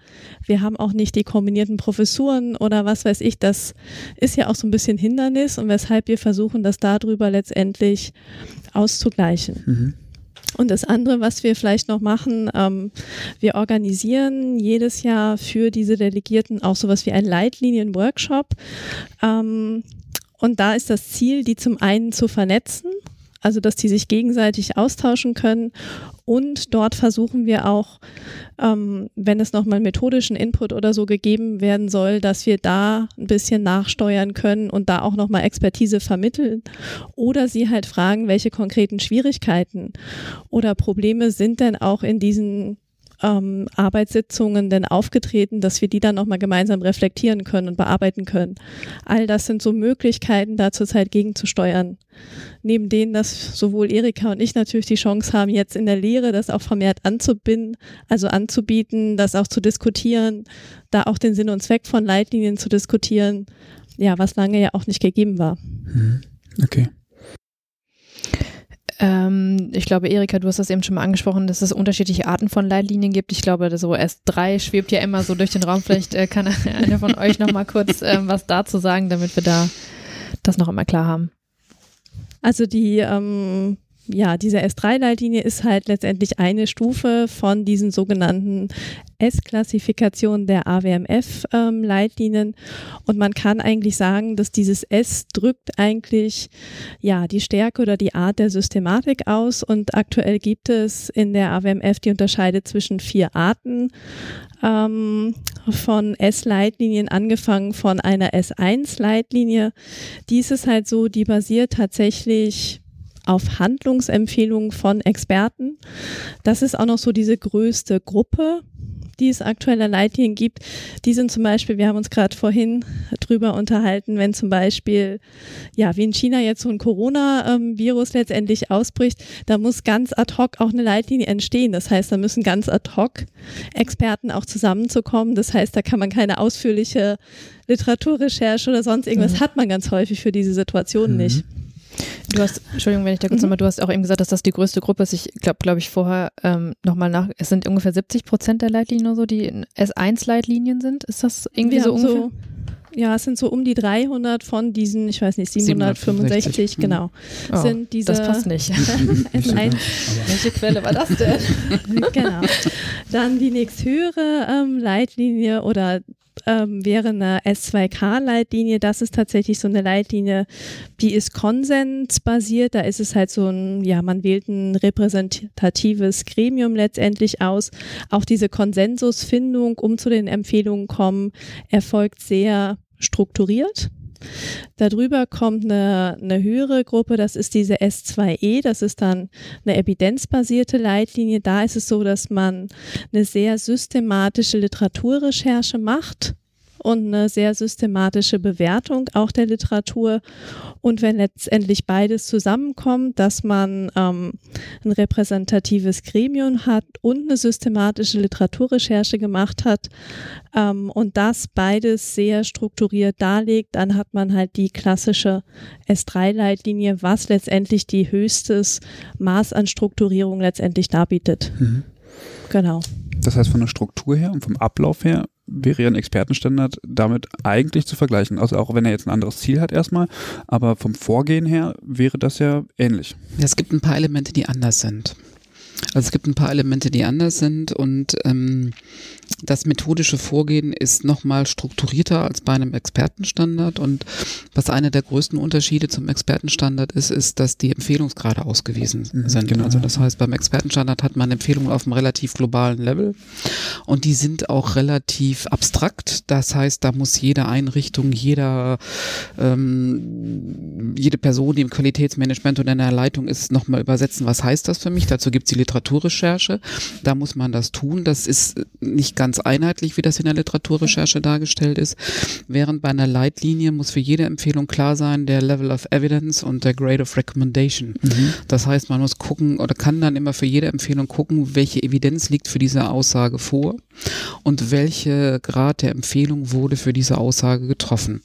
wir haben auch nicht die kombinierten Professuren oder was weiß ich. Das ist ja auch so ein bisschen Hindernis und weshalb wir versuchen, das darüber letztendlich auszugleichen. Mhm. Und das andere, was wir vielleicht noch machen, ähm, wir organisieren jedes Jahr für diese Delegierten auch sowas wie einen Leitlinien-Workshop. Ähm, und da ist das Ziel, die zum einen zu vernetzen, also dass die sich gegenseitig austauschen können. Und dort versuchen wir auch, ähm, wenn es nochmal methodischen Input oder so gegeben werden soll, dass wir da ein bisschen nachsteuern können und da auch nochmal Expertise vermitteln. Oder sie halt fragen, welche konkreten Schwierigkeiten oder Probleme sind denn auch in diesen ähm, Arbeitssitzungen denn aufgetreten, dass wir die dann nochmal gemeinsam reflektieren können und bearbeiten können. All das sind so Möglichkeiten, da zurzeit gegenzusteuern. Neben denen, dass sowohl Erika und ich natürlich die Chance haben, jetzt in der Lehre das auch vermehrt anzubinden, also anzubieten, das auch zu diskutieren, da auch den Sinn und Zweck von Leitlinien zu diskutieren, ja, was lange ja auch nicht gegeben war. Mhm. Okay. Ähm, ich glaube, Erika, du hast das eben schon mal angesprochen, dass es unterschiedliche Arten von Leitlinien gibt. Ich glaube, so S3 schwebt ja immer so durch den Raum. Vielleicht äh, kann [LAUGHS] einer von euch noch mal kurz äh, was dazu sagen, damit wir da das noch einmal klar haben. Also die ähm, ja, diese S3-Leitlinie ist halt letztendlich eine Stufe von diesen sogenannten S-Klassifikationen der AWMF-Leitlinien. Ähm, und man kann eigentlich sagen, dass dieses S drückt eigentlich ja die Stärke oder die Art der Systematik aus. Und aktuell gibt es in der AWMF die unterscheidet zwischen vier Arten ähm, von S-Leitlinien, angefangen von einer S1-Leitlinie. Dies ist halt so, die basiert tatsächlich auf Handlungsempfehlungen von Experten. Das ist auch noch so diese größte Gruppe, die es aktuelle Leitlinien gibt. Die sind zum Beispiel, wir haben uns gerade vorhin drüber unterhalten, wenn zum Beispiel, ja, wie in China jetzt so ein Corona-Virus letztendlich ausbricht, da muss ganz ad hoc auch eine Leitlinie entstehen. Das heißt, da müssen ganz ad hoc Experten auch zusammenzukommen. Das heißt, da kann man keine ausführliche Literaturrecherche oder sonst irgendwas mhm. hat man ganz häufig für diese Situation mhm. nicht. Du hast, Entschuldigung, wenn ich da kurz mhm. nochmal, du hast auch eben gesagt, dass das die größte Gruppe ist. Ich glaube, glaube ich, vorher ähm, nochmal nach, es sind ungefähr 70 Prozent der Leitlinien oder so, die S1-Leitlinien sind. Ist das irgendwie Wir so ungefähr? So ja, es sind so um die 300 von diesen, ich weiß nicht, 765, 765. genau. Oh, sind diese das passt nicht. [LAUGHS] S1. Welche Quelle war das denn? [LAUGHS] genau. Dann die nächsthöhere ähm, Leitlinie oder ähm, wäre eine S2K-Leitlinie. Das ist tatsächlich so eine Leitlinie, die ist konsensbasiert. Da ist es halt so ein, ja, man wählt ein repräsentatives Gremium letztendlich aus. Auch diese Konsensusfindung, um zu den Empfehlungen kommen, erfolgt sehr strukturiert. Darüber kommt eine, eine höhere Gruppe, das ist diese S2E, das ist dann eine evidenzbasierte Leitlinie. Da ist es so, dass man eine sehr systematische Literaturrecherche macht und eine sehr systematische Bewertung auch der Literatur. Und wenn letztendlich beides zusammenkommt, dass man ähm, ein repräsentatives Gremium hat und eine systematische Literaturrecherche gemacht hat ähm, und das beides sehr strukturiert darlegt, dann hat man halt die klassische S3-Leitlinie, was letztendlich die höchstes Maß an Strukturierung letztendlich darbietet. Mhm. Genau. Das heißt, von der Struktur her und vom Ablauf her wäre ja ein Expertenstandard damit eigentlich zu vergleichen. Also auch wenn er jetzt ein anderes Ziel hat erstmal, aber vom Vorgehen her wäre das ja ähnlich. Es gibt ein paar Elemente, die anders sind. Also es gibt ein paar Elemente, die anders sind und ähm, das methodische Vorgehen ist nochmal strukturierter als bei einem Expertenstandard und was einer der größten Unterschiede zum Expertenstandard ist, ist, dass die Empfehlungsgrade ausgewiesen mhm, sind. Genau. Also das heißt, beim Expertenstandard hat man Empfehlungen auf einem relativ globalen Level und die sind auch relativ abstrakt. Das heißt, da muss jede Einrichtung, jeder, ähm, jede Person, die im Qualitätsmanagement oder in der Leitung ist, nochmal übersetzen, was heißt das für mich. Dazu gibt es die Literaturrecherche. Da muss man das tun. Das ist nicht ganz einheitlich, wie das in der Literaturrecherche dargestellt ist. Während bei einer Leitlinie muss für jede Empfehlung klar sein, der Level of Evidence und der Grade of Recommendation. Mhm. Das heißt, man muss gucken oder kann dann immer für jede Empfehlung gucken, welche Evidenz liegt für diese Aussage vor und welche Grad der Empfehlung wurde für diese Aussage getroffen.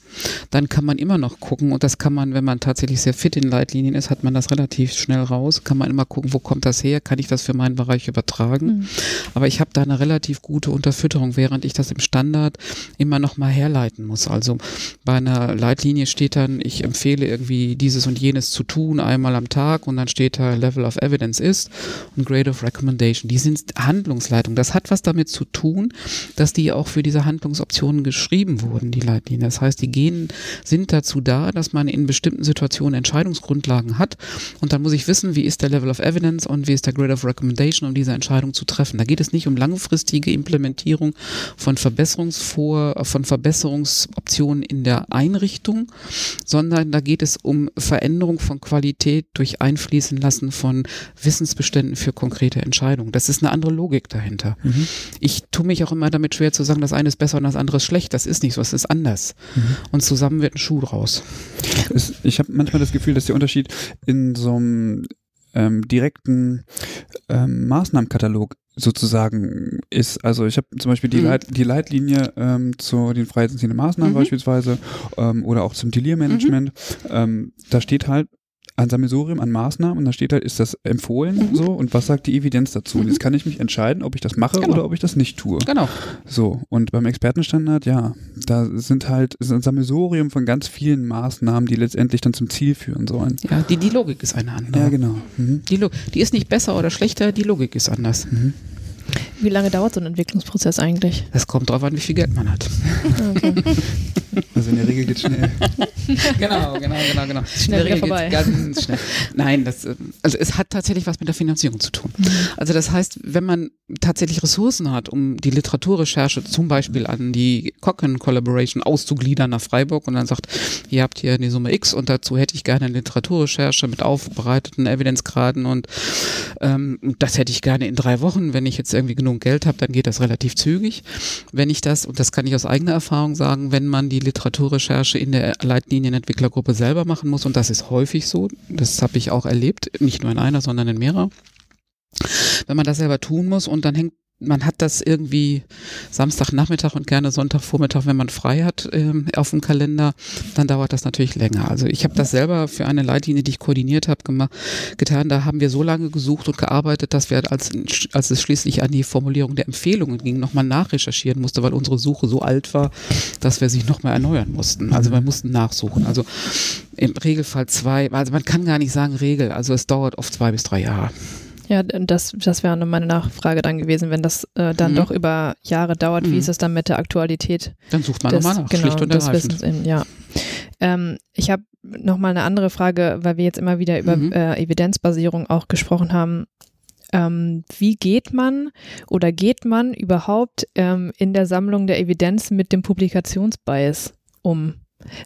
Dann kann man immer noch gucken und das kann man, wenn man tatsächlich sehr fit in Leitlinien ist, hat man das relativ schnell raus, kann man immer gucken, wo kommt das her, kann ich das für meinen Bereich übertragen. Mhm. Aber ich habe da eine relativ gute Unterfütterung, während ich das im Standard immer noch mal herleiten muss. Also bei einer Leitlinie steht dann, ich empfehle irgendwie dieses und jenes zu tun, einmal am Tag und dann steht da Level of Evidence ist und Grade of Recommendation. Die sind Handlungsleitung. Das hat was damit zu tun, dass die auch für diese Handlungsoptionen geschrieben wurden, die Leitlinien. Das heißt, die gehen, sind dazu da, dass man in bestimmten Situationen Entscheidungsgrundlagen hat und dann muss ich wissen, wie ist der Level of Evidence und wie ist der Grade of Recommendation, um diese Entscheidung zu treffen. Da geht es nicht um langfristige Implementierung von Verbesserungsvor, von Verbesserungsoptionen in der Einrichtung, sondern da geht es um Veränderung von Qualität durch Einfließen lassen von Wissensbeständen für konkrete Entscheidungen. Das ist eine andere Logik dahinter. Mhm. Ich tue mich auch immer damit schwer zu sagen, das eine ist besser und das andere ist schlecht. Das ist nicht so, es ist anders. Mhm. Und zusammen wird ein Schuh draus. Ich habe manchmal das Gefühl, dass der Unterschied in so einem ähm, direkten ähm, Maßnahmenkatalog sozusagen ist. Also ich habe zum Beispiel die, mhm. Leit, die Leitlinie ähm, zu den freiheitsentziehenden Maßnahmen mhm. beispielsweise ähm, oder auch zum Deliermanagement. Mhm. Ähm, da steht halt ein Sammelsurium an Maßnahmen und da steht halt, ist das empfohlen mhm. so und was sagt die Evidenz dazu? Und jetzt mhm. kann ich mich entscheiden, ob ich das mache genau. oder ob ich das nicht tue. Genau. So, und beim Expertenstandard, ja, da sind halt ist ein Sammelsurium von ganz vielen Maßnahmen, die letztendlich dann zum Ziel führen sollen. Ja, die, die Logik ist eine andere. Ja, genau. Mhm. Die, die ist nicht besser oder schlechter, die Logik ist anders. Mhm. Wie lange dauert so ein Entwicklungsprozess eigentlich? Es kommt darauf an, wie viel Geld man hat. [LAUGHS] Okay. Also in der Regel geht es schnell. [LAUGHS] [LAUGHS] genau, genau, genau, genau. Schnell wieder vorbei. Ganz schnell. Nein, das, also es hat tatsächlich was mit der Finanzierung zu tun. Mhm. Also das heißt, wenn man tatsächlich Ressourcen hat, um die Literaturrecherche zum Beispiel an die Cochrane Collaboration auszugliedern nach Freiburg und dann sagt, ihr habt hier die Summe X und dazu hätte ich gerne eine Literaturrecherche mit aufbereiteten Evidenzgraden und ähm, das hätte ich gerne in drei Wochen. Wenn ich jetzt irgendwie genug Geld habe, dann geht das relativ zügig. Wenn ich das, und das kann ich aus eigener Erfahrung sagen, wenn man die Literaturrecherche in der Leitlinienentwicklergruppe selber machen muss, und das ist häufig so, das habe ich auch erlebt, nicht nur in einer, sondern in mehrerer, wenn man das selber tun muss und dann hängt man hat das irgendwie Samstagnachmittag und gerne Sonntagvormittag, wenn man frei hat, ähm, auf dem Kalender, dann dauert das natürlich länger. Also ich habe das selber für eine Leitlinie, die ich koordiniert habe, getan. Da haben wir so lange gesucht und gearbeitet, dass wir, als, als es schließlich an die Formulierung der Empfehlungen ging, nochmal nachrecherchieren musste, weil unsere Suche so alt war, dass wir sich nochmal erneuern mussten. Also wir mussten nachsuchen. Also im Regelfall zwei, also man kann gar nicht sagen Regel, also es dauert oft zwei bis drei Jahre. Ja, das, das wäre meine Nachfrage dann gewesen, wenn das äh, dann mhm. doch über Jahre dauert, mhm. wie ist es dann mit der Aktualität? Dann sucht man nochmal nach, genau, schlicht und des Wissens in, ja. Ähm, ich habe nochmal eine andere Frage, weil wir jetzt immer wieder über mhm. äh, Evidenzbasierung auch gesprochen haben. Ähm, wie geht man oder geht man überhaupt ähm, in der Sammlung der Evidenz mit dem Publikationsbias um?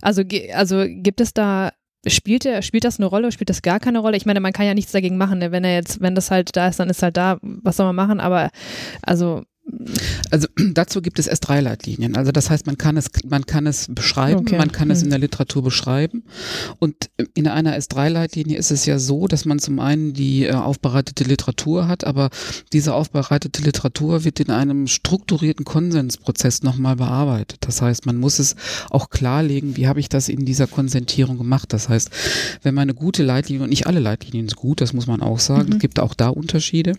Also, also gibt es da Spielt, der, spielt das eine Rolle? Spielt das gar keine Rolle? Ich meine, man kann ja nichts dagegen machen. Ne? Wenn er jetzt, wenn das halt da ist, dann ist halt da. Was soll man machen? Aber also also [CLEARS THROAT] dazu gibt es S3-Leitlinien. Also das heißt, man kann es, man kann es beschreiben, okay. man kann es in hm. der Literatur beschreiben. Und in einer S3-Leitlinie ist es ja so, dass man zum einen die äh, aufbereitete Literatur hat, aber diese aufbereitete Literatur wird in einem strukturierten Konsensprozess nochmal bearbeitet. Das heißt, man muss es auch klarlegen, wie habe ich das in dieser Konsentierung gemacht. Das heißt, wenn man eine gute Leitlinie, und nicht alle Leitlinien sind gut, das muss man auch sagen, mhm. es gibt auch da Unterschiede.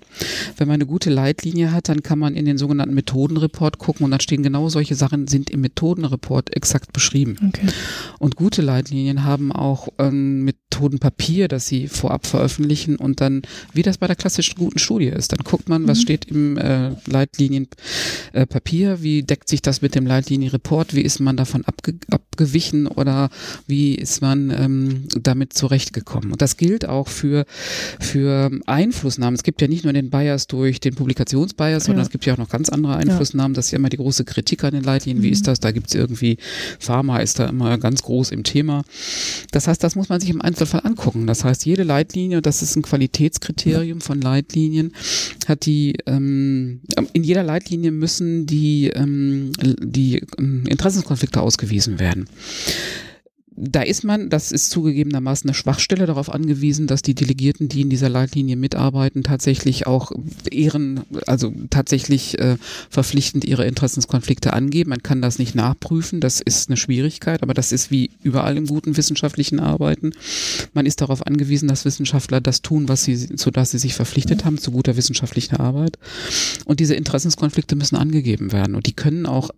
Wenn man eine gute Leitlinie hat, dann kann man in den sogenannten Methodenreport gucken und dann stehen genau solche Sachen, sind im Methodenreport exakt beschrieben. Okay. Und gute Leitlinien haben auch ähm, mit Methoden Papier, das sie vorab veröffentlichen und dann, wie das bei der klassischen guten Studie ist, dann guckt man, was mhm. steht im äh, Leitlinienpapier, äh, wie deckt sich das mit dem Leitlinienreport, wie ist man davon abge abgewichen oder wie ist man ähm, damit zurechtgekommen. Und das gilt auch für, für Einflussnahmen. Es gibt ja nicht nur den Bias durch den Publikationsbias, sondern ja. es gibt ja auch noch ganz andere Einflussnahmen. Das ist ja immer die große Kritik an den Leitlinien. Wie mhm. ist das? Da gibt es irgendwie, Pharma ist da immer ganz groß im Thema. Das heißt, das muss man sich im Einzelfall angucken. Das heißt, jede Leitlinie, das ist ein Qualitätskriterium von Leitlinien, hat die, ähm, in jeder Leitlinie müssen die, ähm, die ähm, Interessenskonflikte ausgewiesen werden da ist man, das ist zugegebenermaßen eine Schwachstelle, darauf angewiesen, dass die Delegierten, die in dieser Leitlinie mitarbeiten, tatsächlich auch ehren, also tatsächlich äh, verpflichtend ihre Interessenskonflikte angeben. Man kann das nicht nachprüfen, das ist eine Schwierigkeit, aber das ist wie überall im guten wissenschaftlichen Arbeiten. Man ist darauf angewiesen, dass Wissenschaftler das tun, was sie, zu das sie sich verpflichtet haben, zu guter wissenschaftlicher Arbeit. Und diese Interessenskonflikte müssen angegeben werden und die können auch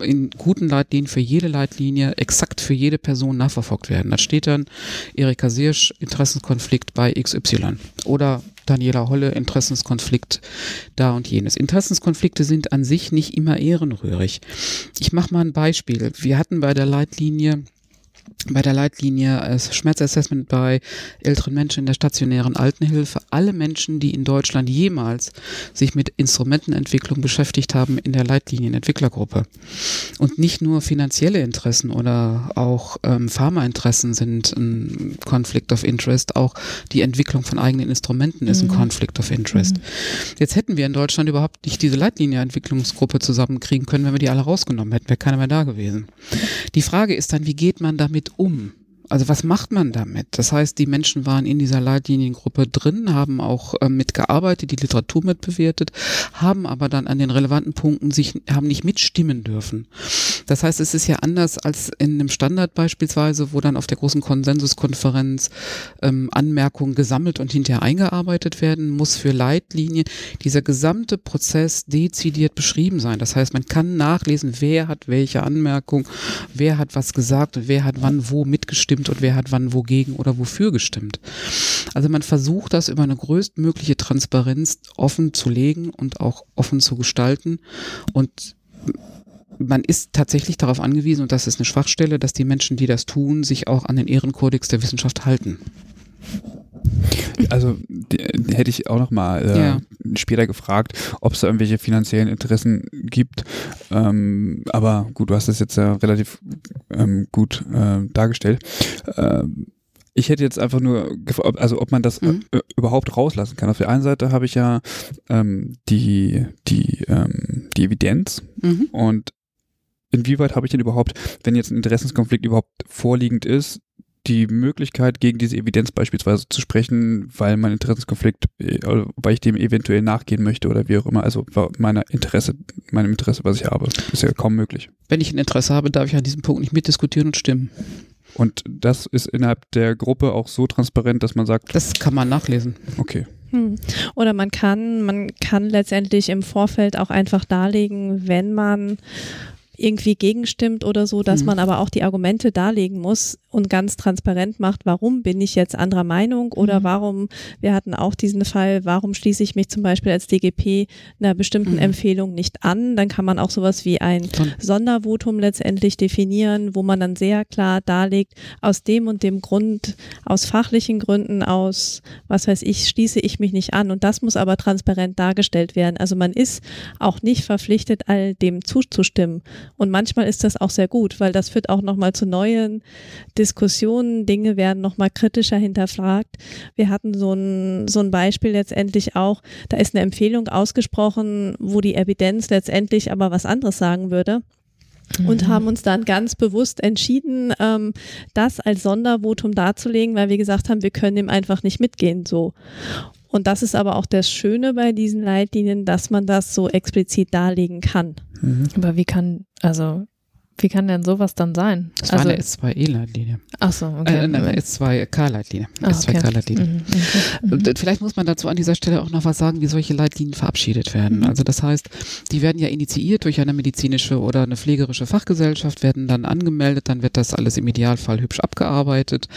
in guten Leitlinien für jede Leitlinie exakt für jede Person nachverfolgt werden. Da steht dann Erika Sirsch, Interessenskonflikt bei XY oder Daniela Holle, Interessenskonflikt da und jenes. Interessenskonflikte sind an sich nicht immer ehrenrührig. Ich mache mal ein Beispiel. Wir hatten bei der Leitlinie bei der Leitlinie äh, Schmerzassessment bei älteren Menschen in der stationären Altenhilfe alle Menschen, die in Deutschland jemals sich mit Instrumentenentwicklung beschäftigt haben, in der Leitlinienentwicklergruppe. Und nicht nur finanzielle Interessen oder auch ähm, Pharmainteressen sind ein Conflict of Interest, auch die Entwicklung von eigenen Instrumenten ist mhm. ein Conflict of Interest. Mhm. Jetzt hätten wir in Deutschland überhaupt nicht diese Leitlinienentwicklungsgruppe zusammenkriegen können, wenn wir die alle rausgenommen hätten, wäre keiner mehr da gewesen. Die Frage ist dann, wie geht man damit um? Also was macht man damit? Das heißt, die Menschen waren in dieser Leitliniengruppe drin, haben auch äh, mitgearbeitet, die Literatur mitbewertet, haben aber dann an den relevanten Punkten sich, haben nicht mitstimmen dürfen. Das heißt, es ist ja anders als in einem Standard beispielsweise, wo dann auf der großen Konsensuskonferenz ähm, Anmerkungen gesammelt und hinterher eingearbeitet werden, muss für Leitlinien dieser gesamte Prozess dezidiert beschrieben sein. Das heißt, man kann nachlesen, wer hat welche Anmerkung, wer hat was gesagt und wer hat wann wo mitgestimmt gestimmt und wer hat wann wogegen oder wofür gestimmt. Also man versucht das über eine größtmögliche Transparenz offen zu legen und auch offen zu gestalten und man ist tatsächlich darauf angewiesen, und das ist eine Schwachstelle, dass die Menschen, die das tun, sich auch an den Ehrenkodex der Wissenschaft halten. Also die, hätte ich auch noch mal äh, ja. später gefragt, ob es da irgendwelche finanziellen Interessen gibt. Ähm, aber gut, du hast das jetzt ja relativ ähm, gut äh, dargestellt. Ähm, ich hätte jetzt einfach nur, also ob man das mhm. Äh, überhaupt rauslassen kann. Auf der einen Seite habe ich ja ähm, die, die, ähm, die Evidenz mhm. und inwieweit habe ich denn überhaupt, wenn jetzt ein Interessenskonflikt überhaupt vorliegend ist, die Möglichkeit, gegen diese Evidenz beispielsweise zu sprechen, weil mein Interessenskonflikt, äh, weil ich dem eventuell nachgehen möchte oder wie auch immer, also meiner Interesse, meinem Interesse, was ich habe, ist ja kaum möglich. Wenn ich ein Interesse habe, darf ich an diesem Punkt nicht mitdiskutieren und stimmen. Und das ist innerhalb der Gruppe auch so transparent, dass man sagt. Das kann man nachlesen. Okay. Hm. Oder man kann, man kann letztendlich im Vorfeld auch einfach darlegen, wenn man irgendwie gegenstimmt oder so, dass mhm. man aber auch die Argumente darlegen muss und ganz transparent macht, warum bin ich jetzt anderer Meinung oder mhm. warum, wir hatten auch diesen Fall, warum schließe ich mich zum Beispiel als DGP einer bestimmten mhm. Empfehlung nicht an. Dann kann man auch sowas wie ein Sondervotum letztendlich definieren, wo man dann sehr klar darlegt, aus dem und dem Grund, aus fachlichen Gründen, aus was weiß ich, schließe ich mich nicht an. Und das muss aber transparent dargestellt werden. Also man ist auch nicht verpflichtet, all dem zuzustimmen. Und manchmal ist das auch sehr gut, weil das führt auch nochmal zu neuen Diskussionen. Dinge werden nochmal kritischer hinterfragt. Wir hatten so ein, so ein Beispiel letztendlich auch, da ist eine Empfehlung ausgesprochen, wo die Evidenz letztendlich aber was anderes sagen würde und mhm. haben uns dann ganz bewusst entschieden, ähm, das als Sondervotum darzulegen, weil wir gesagt haben, wir können dem einfach nicht mitgehen so. Und das ist aber auch das Schöne bei diesen Leitlinien, dass man das so explizit darlegen kann. Mhm. Aber wie kann, also Wie kann denn sowas dann sein? Das also, war eine S2E-Leitlinie. Ach so, okay. Äh, nein, S2K-Leitlinie. Ah, S2K-Leitlinie. Mhm, okay. mhm. Vielleicht muss man dazu an dieser Stelle auch noch was sagen, wie solche Leitlinien verabschiedet werden. Mhm. Also das heißt, die werden ja initiiert durch eine medizinische oder eine pflegerische Fachgesellschaft, werden dann angemeldet, dann wird das alles im Idealfall hübsch abgearbeitet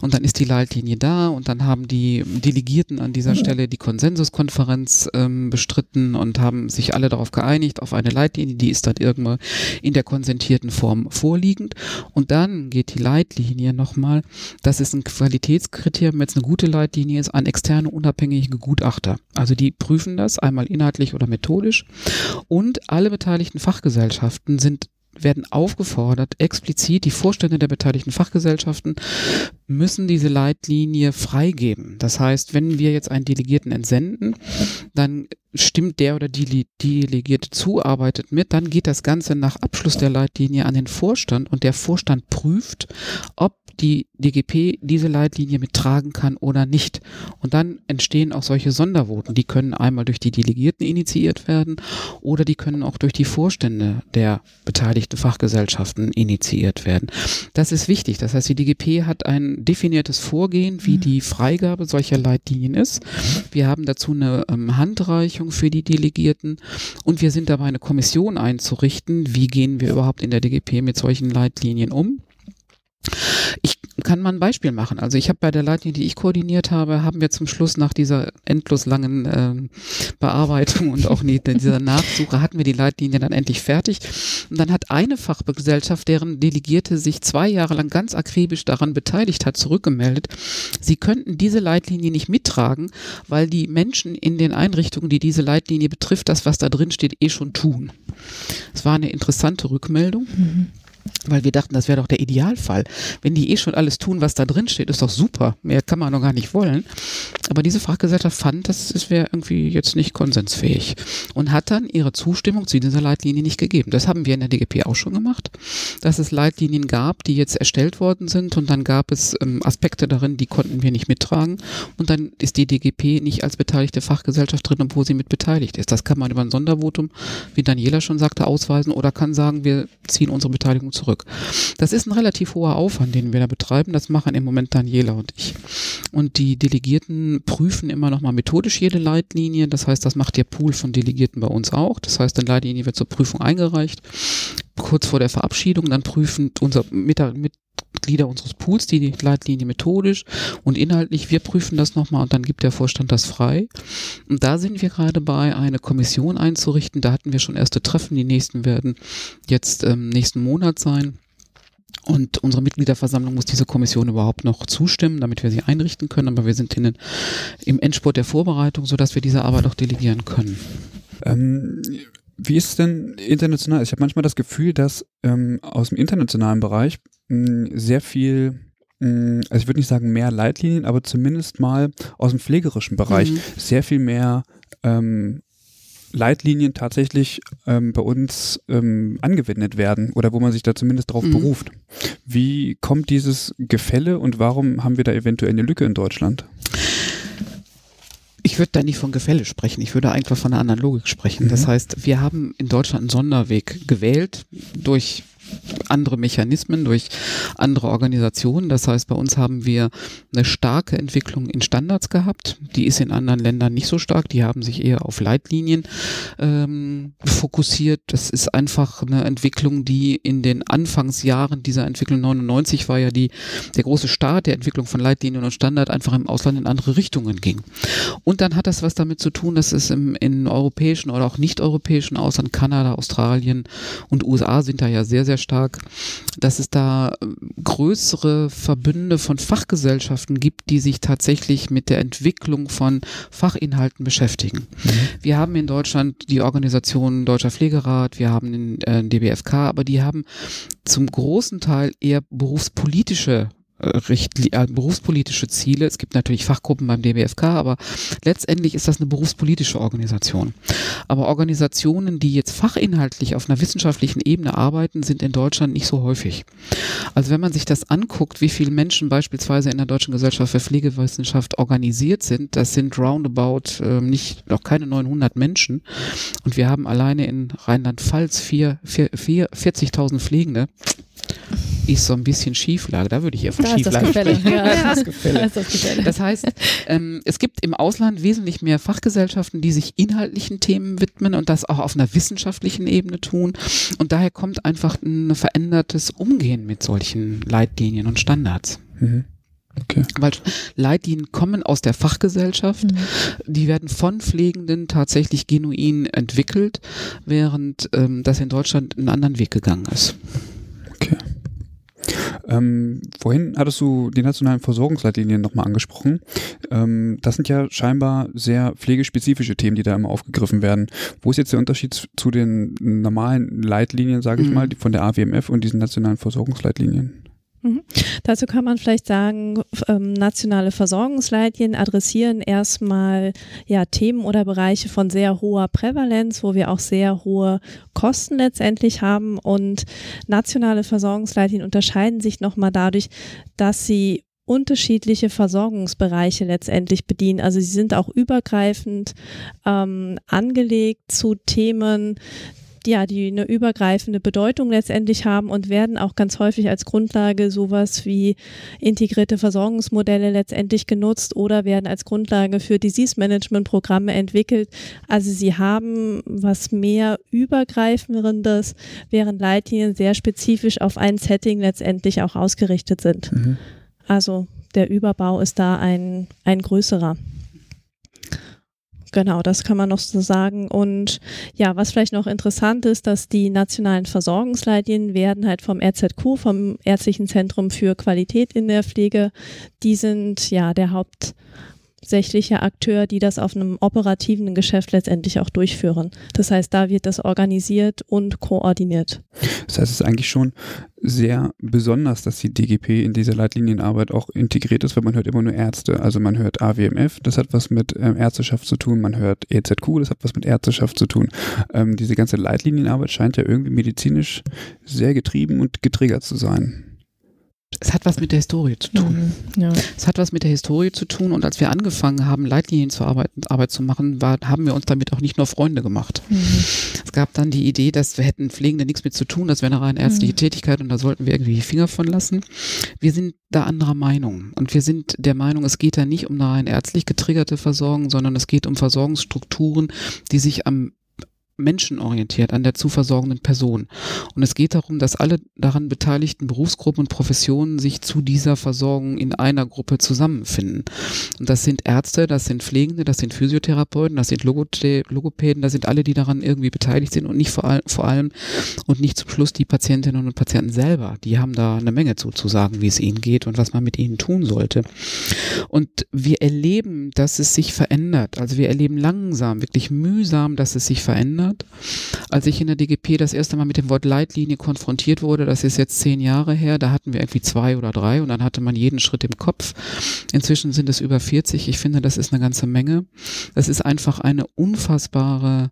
und dann ist die Leitlinie da und dann haben die Delegierten an dieser mhm. Stelle die Konsensuskonferenz ähm, bestritten und haben sich alle darauf geeinigt, auf eine Leitlinie, die ist dann irgendwo in der konsentierten Form vorliegend. Und dann geht die Leitlinie nochmal, das ist ein Qualitätskriterium, es eine gute Leitlinie ist, an externe unabhängige Gutachter. Also die prüfen das einmal inhaltlich oder methodisch. Und alle beteiligten Fachgesellschaften sind werden aufgefordert, explizit die Vorstände der beteiligten Fachgesellschaften müssen diese Leitlinie freigeben. Das heißt, wenn wir jetzt einen Delegierten entsenden, dann stimmt der oder die Delegierte zu, arbeitet mit, dann geht das Ganze nach Abschluss der Leitlinie an den Vorstand und der Vorstand prüft, ob die DGP diese Leitlinie mittragen kann oder nicht. Und dann entstehen auch solche Sondervoten. Die können einmal durch die Delegierten initiiert werden oder die können auch durch die Vorstände der beteiligten Fachgesellschaften initiiert werden. Das ist wichtig. Das heißt, die DGP hat ein definiertes Vorgehen, wie mhm. die Freigabe solcher Leitlinien ist. Wir haben dazu eine ähm, Handreichung für die Delegierten und wir sind dabei, eine Kommission einzurichten. Wie gehen wir überhaupt in der DGP mit solchen Leitlinien um? Ich kann mal ein Beispiel machen. Also ich habe bei der Leitlinie, die ich koordiniert habe, haben wir zum Schluss nach dieser endlos langen äh, Bearbeitung und auch nie, dieser Nachsuche hatten wir die Leitlinie dann endlich fertig. Und dann hat eine Fachgesellschaft, deren Delegierte sich zwei Jahre lang ganz akribisch daran beteiligt hat, zurückgemeldet. Sie könnten diese Leitlinie nicht mittragen, weil die Menschen in den Einrichtungen, die diese Leitlinie betrifft, das, was da drin steht, eh schon tun. Es war eine interessante Rückmeldung. Mhm weil wir dachten, das wäre doch der Idealfall. Wenn die eh schon alles tun, was da drin steht, ist doch super. Mehr kann man noch gar nicht wollen. Aber diese Fachgesellschaft fand, das wäre irgendwie jetzt nicht konsensfähig und hat dann ihre Zustimmung zu dieser Leitlinie nicht gegeben. Das haben wir in der DGP auch schon gemacht, dass es Leitlinien gab, die jetzt erstellt worden sind und dann gab es ähm, Aspekte darin, die konnten wir nicht mittragen und dann ist die DGP nicht als beteiligte Fachgesellschaft drin, obwohl sie mit beteiligt ist. Das kann man über ein Sondervotum, wie Daniela schon sagte, ausweisen oder kann sagen, wir ziehen unsere Beteiligung zurück. Das ist ein relativ hoher Aufwand, den wir da betreiben. Das machen im Moment Daniela und ich. Und die Delegierten prüfen immer noch mal methodisch jede Leitlinie. Das heißt, das macht der Pool von Delegierten bei uns auch. Das heißt, eine Leitlinie wird zur Prüfung eingereicht. Kurz vor der Verabschiedung, dann prüfen unser Mitglieder unseres Pools die Leitlinie methodisch und inhaltlich. Wir prüfen das nochmal und dann gibt der Vorstand das frei. Und da sind wir gerade bei, eine Kommission einzurichten. Da hatten wir schon erste Treffen. Die nächsten werden jetzt ähm, nächsten Monat sein. Und unsere Mitgliederversammlung muss diese Kommission überhaupt noch zustimmen, damit wir sie einrichten können. Aber wir sind in den, im Endspurt der Vorbereitung, sodass wir diese Arbeit auch delegieren können. Ähm, wie ist es denn international? Ich habe manchmal das Gefühl, dass ähm, aus dem internationalen Bereich mh, sehr viel also ich würde nicht sagen mehr Leitlinien, aber zumindest mal aus dem pflegerischen Bereich mhm. sehr viel mehr ähm, Leitlinien tatsächlich ähm, bei uns ähm, angewendet werden oder wo man sich da zumindest drauf mhm. beruft. Wie kommt dieses Gefälle und warum haben wir da eventuell eine Lücke in Deutschland? Ich würde da nicht von Gefälle sprechen, ich würde einfach von einer anderen Logik sprechen. Mhm. Das heißt, wir haben in Deutschland einen Sonderweg gewählt durch andere Mechanismen, durch andere Organisationen. Das heißt, bei uns haben wir eine starke Entwicklung in Standards gehabt. Die ist in anderen Ländern nicht so stark. Die haben sich eher auf Leitlinien ähm, fokussiert. Das ist einfach eine Entwicklung, die in den Anfangsjahren dieser Entwicklung 99 war ja die, der große Start der Entwicklung von Leitlinien und Standard einfach im Ausland in andere Richtungen ging. Und dann hat das was damit zu tun, dass es im, in europäischen oder auch nicht-europäischen Ausland, Kanada, Australien und USA sind da ja sehr, sehr stark, dass es da ähm, größere Verbünde von Fachgesellschaften gibt, die sich tatsächlich mit der Entwicklung von Fachinhalten beschäftigen. Mhm. Wir haben in Deutschland die Organisation Deutscher Pflegerat, wir haben den äh, DBFK, aber die haben zum großen Teil eher berufspolitische äh, berufspolitische Ziele. Es gibt natürlich Fachgruppen beim DBFK, aber letztendlich ist das eine berufspolitische Organisation. Aber Organisationen, die jetzt fachinhaltlich auf einer wissenschaftlichen Ebene arbeiten, sind in Deutschland nicht so häufig. Also wenn man sich das anguckt, wie viele Menschen beispielsweise in der Deutschen Gesellschaft für Pflegewissenschaft organisiert sind, das sind roundabout äh, nicht noch keine 900 Menschen und wir haben alleine in Rheinland-Pfalz 40.000 Pflegende ist so ein bisschen Schieflage. Da würde ich eher von da Schieflage sprechen. [LAUGHS] Ja. Das, das, das, das heißt, ähm, es gibt im Ausland wesentlich mehr Fachgesellschaften, die sich inhaltlichen Themen widmen und das auch auf einer wissenschaftlichen Ebene tun. Und daher kommt einfach ein verändertes Umgehen mit solchen Leitlinien und Standards. Mhm. Okay. Weil Leitlinien kommen aus der Fachgesellschaft, mhm. die werden von Pflegenden tatsächlich genuin entwickelt, während ähm, das in Deutschland einen anderen Weg gegangen ist. Ähm, vorhin hattest du die nationalen Versorgungsleitlinien nochmal angesprochen. Ähm, das sind ja scheinbar sehr pflegespezifische Themen, die da immer aufgegriffen werden. Wo ist jetzt der Unterschied zu den normalen Leitlinien, sage ich mhm. mal, von der AWMF und diesen nationalen Versorgungsleitlinien? Mhm. Dazu kann man vielleicht sagen, ähm, nationale Versorgungsleitlinien adressieren erstmal ja, Themen oder Bereiche von sehr hoher Prävalenz, wo wir auch sehr hohe Kosten letztendlich haben. Und nationale Versorgungsleitlinien unterscheiden sich nochmal dadurch, dass sie unterschiedliche Versorgungsbereiche letztendlich bedienen. Also sie sind auch übergreifend ähm, angelegt zu Themen, ja, die eine übergreifende Bedeutung letztendlich haben und werden auch ganz häufig als Grundlage sowas wie integrierte Versorgungsmodelle letztendlich genutzt oder werden als Grundlage für Disease Management Programme entwickelt. Also sie haben was mehr übergreifendes, während Leitlinien sehr spezifisch auf ein Setting letztendlich auch ausgerichtet sind. Mhm. Also der Überbau ist da ein, ein größerer. Genau, das kann man noch so sagen. Und ja, was vielleicht noch interessant ist, dass die nationalen Versorgungsleitlinien werden halt vom RZQ, vom Ärztlichen Zentrum für Qualität in der Pflege, die sind ja der Haupt hauptsächliche Akteur, die das auf einem operativen Geschäft letztendlich auch durchführen. Das heißt, da wird das organisiert und koordiniert. Das heißt, es ist eigentlich schon sehr besonders, dass die DGP in dieser Leitlinienarbeit auch integriert ist, weil man hört immer nur Ärzte. Also man hört AWMF, das hat was mit ähm, Ärzteschaft zu tun, man hört EZQ, das hat was mit Ärzteschaft zu tun. Ähm, diese ganze Leitlinienarbeit scheint ja irgendwie medizinisch sehr getrieben und getriggert zu sein. Es hat was mit der Historie zu tun. Mhm, ja. Es hat was mit der Historie zu tun und als wir angefangen haben, Leitlinien zu arbeiten, Arbeit zu machen, war, haben wir uns damit auch nicht nur Freunde gemacht. Mhm. Es gab dann die Idee, dass wir hätten Pflegende nichts mit zu tun, das wäre eine rein ärztliche mhm. Tätigkeit und da sollten wir irgendwie die Finger von lassen. Wir sind da anderer Meinung und wir sind der Meinung, es geht da nicht um eine rein ärztlich getriggerte Versorgung, sondern es geht um Versorgungsstrukturen, die sich am menschenorientiert an der zu versorgenden Person. Und es geht darum, dass alle daran beteiligten Berufsgruppen und Professionen sich zu dieser Versorgung in einer Gruppe zusammenfinden. Und das sind Ärzte, das sind Pflegende, das sind Physiotherapeuten, das sind Logopäden, das sind alle, die daran irgendwie beteiligt sind und nicht vor, all, vor allem und nicht zum Schluss die Patientinnen und Patienten selber. Die haben da eine Menge zu, zu sagen, wie es ihnen geht und was man mit ihnen tun sollte. Und wir erleben, dass es sich verändert. Also wir erleben langsam, wirklich mühsam, dass es sich verändert verändert. Als ich in der DGP das erste Mal mit dem Wort Leitlinie konfrontiert wurde, das ist jetzt zehn Jahre her, da hatten wir irgendwie zwei oder drei und dann hatte man jeden Schritt im Kopf. Inzwischen sind es über 40. Ich finde, das ist eine ganze Menge. Das ist einfach eine unfassbare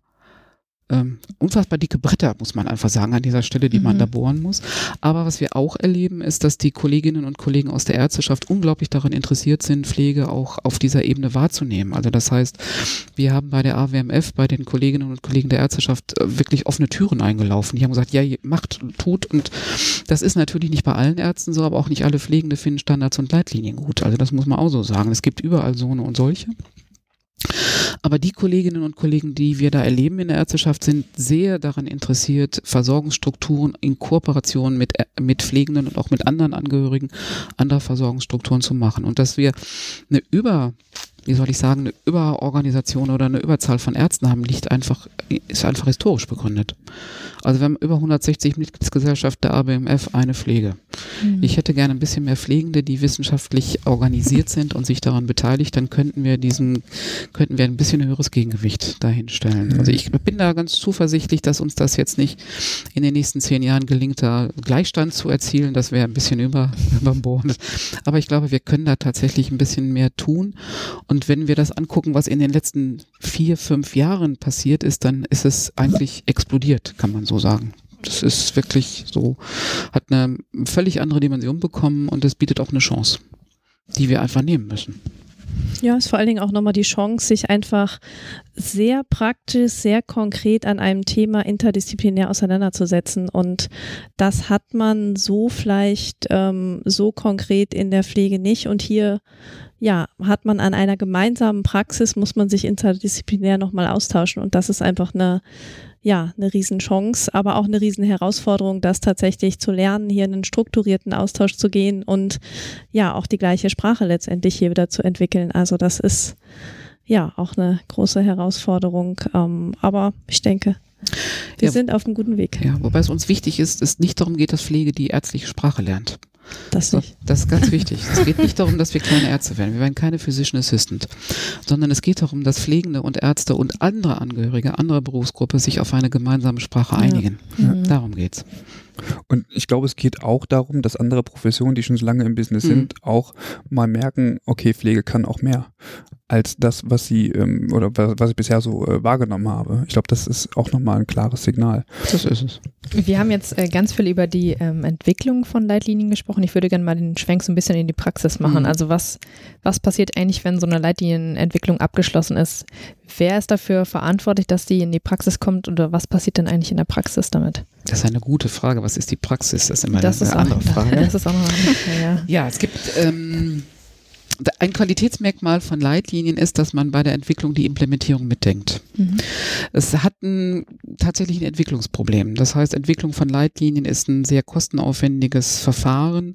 ähm, unfassbar dicke Bretter, muss man einfach sagen, an dieser Stelle, die mhm. man da bohren muss. Aber was wir auch erleben, ist, dass die Kolleginnen und Kollegen aus der Ärzteschaft unglaublich daran interessiert sind, Pflege auch auf dieser Ebene wahrzunehmen. Also das heißt, wir haben bei der AWMF, bei den Kolleginnen und Kollegen der Ärzteschaft äh, wirklich offene Türen eingelaufen. Die haben gesagt, ja, macht, tut. Und das ist natürlich nicht bei allen Ärzten so, aber auch nicht alle Pflegende finden Standards und Leitlinien gut. Also das muss man auch so sagen. Es gibt überall so eine und solche. Aber die Kolleginnen und Kollegen, die wir da erleben in der Ärzteschaft, sind sehr daran interessiert, Versorgungsstrukturen in Kooperation mit, mit Pflegenden und auch mit anderen Angehörigen anderer Versorgungsstrukturen zu machen. Und dass wir eine über wie soll ich sagen, eine Überorganisation oder eine Überzahl von Ärzten haben, liegt einfach, ist einfach historisch begründet. Also wir haben über 160 Mitgliedsgesellschaften der ABMF, eine Pflege. Mhm. Ich hätte gerne ein bisschen mehr Pflegende, die wissenschaftlich organisiert sind und sich daran beteiligt, dann könnten wir diesen, könnten wir ein bisschen höheres Gegengewicht dahinstellen. Mhm. Also ich bin da ganz zuversichtlich, dass uns das jetzt nicht in den nächsten zehn Jahren gelingt, da Gleichstand zu erzielen. Das wäre ein bisschen über, [LAUGHS] überbordet. Aber ich glaube, wir können da tatsächlich ein bisschen mehr tun. Und wenn wir das angucken, was in den letzten vier, fünf Jahren passiert ist, dann ist es eigentlich explodiert, kann man so sagen. Das ist wirklich so, hat eine völlig andere Dimension bekommen und es bietet auch eine Chance, die wir einfach nehmen müssen. Ja, ist vor allen Dingen auch nochmal die Chance, sich einfach sehr praktisch, sehr konkret an einem Thema interdisziplinär auseinanderzusetzen. Und das hat man so vielleicht ähm, so konkret in der Pflege nicht. Und hier ja, hat man an einer gemeinsamen Praxis, muss man sich interdisziplinär nochmal austauschen. Und das ist einfach eine, ja, eine Riesenchance, aber auch eine Riesenherausforderung, das tatsächlich zu lernen, hier in einen strukturierten Austausch zu gehen und ja, auch die gleiche Sprache letztendlich hier wieder zu entwickeln. Also das ist ja auch eine große Herausforderung. Ähm, aber ich denke, wir ja, sind auf einem guten Weg. Ja, wobei es uns wichtig ist, es nicht darum geht, dass Pflege die ärztliche Sprache lernt. Das nicht. Das ist ganz wichtig. Es geht nicht [LAUGHS] darum, dass wir kleine Ärzte werden. Wir werden keine Physician Assistant. Sondern es geht darum, dass Pflegende und Ärzte und andere Angehörige anderer Berufsgruppe sich auf eine gemeinsame Sprache einigen. Ja. Mhm. Darum geht's. Und ich glaube, es geht auch darum, dass andere Professionen, die schon so lange im Business mhm. sind, auch mal merken, okay, Pflege kann auch mehr als das, was sie ähm, oder was ich bisher so äh, wahrgenommen habe. Ich glaube, das ist auch nochmal ein klares Signal. Das ist es. Wir haben jetzt äh, ganz viel über die ähm, Entwicklung von Leitlinien gesprochen. Ich würde gerne mal den Schwenk so ein bisschen in die Praxis machen. Mhm. Also was, was passiert eigentlich, wenn so eine Leitlinienentwicklung abgeschlossen ist? Wer ist dafür verantwortlich, dass die in die Praxis kommt oder was passiert denn eigentlich in der Praxis damit? Das ist eine gute Frage. Was ist die Praxis? Das ist immer das eine, [LAUGHS] eine andere Frage. Das ist auch eine andere, ja. ja, es gibt ähm, ein Qualitätsmerkmal von Leitlinien ist, dass man bei der Entwicklung die Implementierung mitdenkt. Mhm. Es hat ein, tatsächlich ein Entwicklungsproblem. Das heißt, Entwicklung von Leitlinien ist ein sehr kostenaufwendiges Verfahren.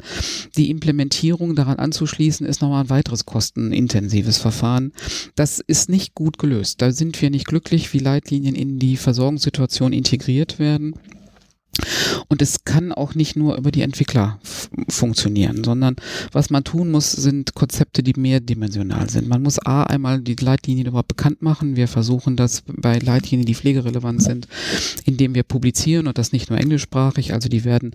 Die Implementierung daran anzuschließen ist nochmal ein weiteres kostenintensives Verfahren. Das ist nicht gut gelöst. Da sind wir nicht glücklich, wie Leitlinien in die Versorgungssituation integriert werden. Und es kann auch nicht nur über die Entwickler funktionieren, sondern was man tun muss, sind Konzepte, die mehrdimensional sind. Man muss A, einmal die Leitlinien überhaupt bekannt machen. Wir versuchen das bei Leitlinien, die pflegerelevant sind, indem wir publizieren und das nicht nur englischsprachig. Also die werden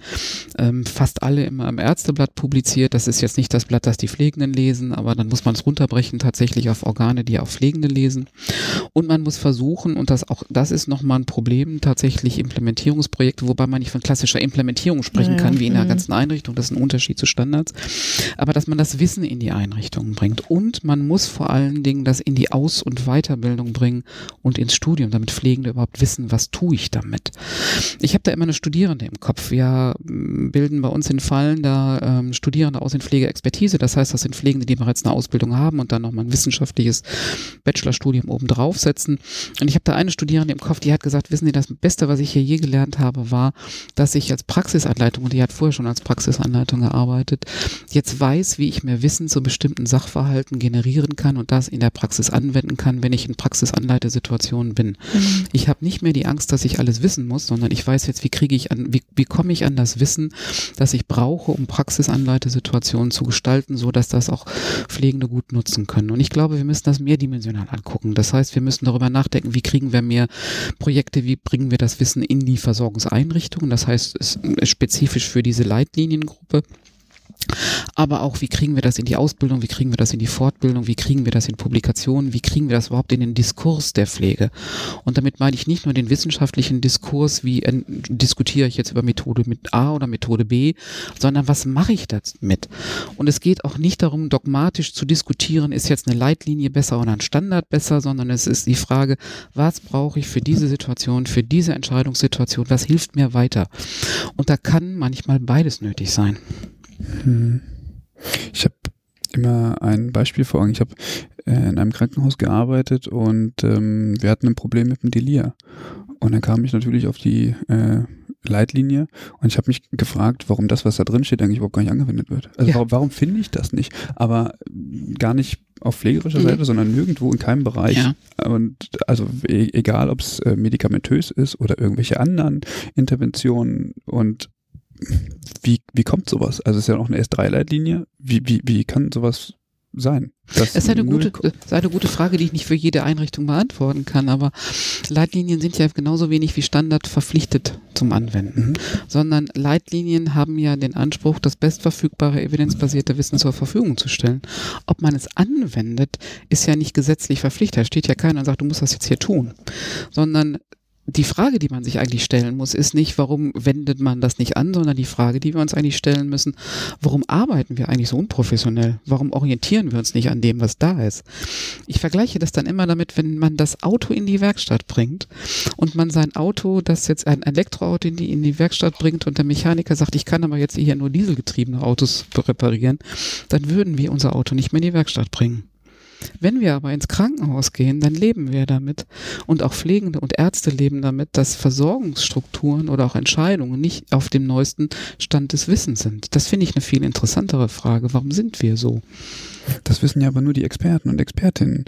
ähm, fast alle immer im Ärzteblatt publiziert. Das ist jetzt nicht das Blatt, das die Pflegenden lesen, aber dann muss man es runterbrechen tatsächlich auf Organe, die auch Pflegende lesen. Und man muss versuchen, und das auch, das ist nochmal ein Problem, tatsächlich Implementierungsprojekte, wobei man nicht von klassischer Implementierung sprechen ja, kann, wie in der mhm. ganzen Einrichtung. Das ist ein Unterschied zu Standards. Aber dass man das Wissen in die Einrichtungen bringt. Und man muss vor allen Dingen das in die Aus- und Weiterbildung bringen und ins Studium, damit Pflegende überhaupt wissen, was tue ich damit. Ich habe da immer eine Studierende im Kopf. Wir mm, bilden bei uns in Fallen da ähm, Studierende aus in Pflegeexpertise. Das heißt, das sind Pflegende, die bereits eine Ausbildung haben und dann nochmal ein wissenschaftliches Bachelorstudium oben draufsetzen. Und ich habe da eine Studierende im Kopf, die hat gesagt, wissen Sie, das Beste, was ich hier je gelernt habe, war, dass ich als Praxisanleitung, und die hat vorher schon als Praxisanleitung gearbeitet, jetzt weiß, wie ich mehr Wissen zu bestimmten Sachverhalten generieren kann und das in der Praxis anwenden kann, wenn ich in Praxisanleitesituationen bin. Mhm. Ich habe nicht mehr die Angst, dass ich alles wissen muss, sondern ich weiß jetzt, wie kriege ich an, wie, wie komme ich an das Wissen, das ich brauche, um Praxisanleitesituationen zu gestalten, so dass das auch Pflegende gut nutzen können. Und ich glaube, wir müssen das mehrdimensional angucken. Das heißt, wir müssen darüber nachdenken, wie kriegen wir mehr Projekte, wie bringen wir das Wissen in die Versorgungseinrichtungen. Das heißt, es ist spezifisch für diese Leitliniengruppe. Aber auch, wie kriegen wir das in die Ausbildung, wie kriegen wir das in die Fortbildung, wie kriegen wir das in Publikationen, wie kriegen wir das überhaupt in den Diskurs der Pflege? Und damit meine ich nicht nur den wissenschaftlichen Diskurs, wie äh, diskutiere ich jetzt über Methode mit A oder Methode B, sondern was mache ich damit? Und es geht auch nicht darum, dogmatisch zu diskutieren, ist jetzt eine Leitlinie besser oder ein Standard besser, sondern es ist die Frage, was brauche ich für diese Situation, für diese Entscheidungssituation, was hilft mir weiter? Und da kann manchmal beides nötig sein. Hm. Ich habe immer ein Beispiel vor Augen. Ich habe äh, in einem Krankenhaus gearbeitet und ähm, wir hatten ein Problem mit dem Delir. Und dann kam ich natürlich auf die äh, Leitlinie und ich habe mich gefragt, warum das, was da drin steht, eigentlich überhaupt gar nicht angewendet wird. Also Ja. warum, warum finde ich das nicht? Aber gar nicht auf pflegerischer Mhm. Seite, sondern nirgendwo in keinem Bereich. Ja. Und also e egal, ob es äh, medikamentös ist oder irgendwelche anderen Interventionen und wie, wie kommt sowas? Also es ist ja noch eine S3-Leitlinie. Wie, wie, wie kann sowas sein? Das Es ist eine gute, ist eine gute Frage, die ich nicht für jede Einrichtung beantworten kann, aber Leitlinien sind ja genauso wenig wie Standard verpflichtet zum Anwenden, Mhm. sondern Leitlinien haben ja den Anspruch, das bestverfügbare evidenzbasierte Wissen zur Verfügung zu stellen. Ob man es anwendet, ist ja nicht gesetzlich verpflichtet. Da steht ja keiner und sagt, du musst das jetzt hier tun, sondern die Frage, die man sich eigentlich stellen muss, ist nicht, warum wendet man das nicht an, sondern die Frage, die wir uns eigentlich stellen müssen, warum arbeiten wir eigentlich so unprofessionell? Warum orientieren wir uns nicht an dem, was da ist? Ich vergleiche das dann immer damit, wenn man das Auto in die Werkstatt bringt und man sein Auto, das jetzt ein Elektroauto in die, in die Werkstatt bringt und der Mechaniker sagt, ich kann aber jetzt hier nur dieselgetriebene Autos reparieren, dann würden wir unser Auto nicht mehr in die Werkstatt bringen. Wenn wir aber ins Krankenhaus gehen, dann leben wir damit und auch Pflegende und Ärzte leben damit, dass Versorgungsstrukturen oder auch Entscheidungen nicht auf dem neuesten Stand des Wissens sind. Das finde ich eine viel interessantere Frage. Warum sind wir so? Das wissen ja aber nur die Experten und Expertinnen.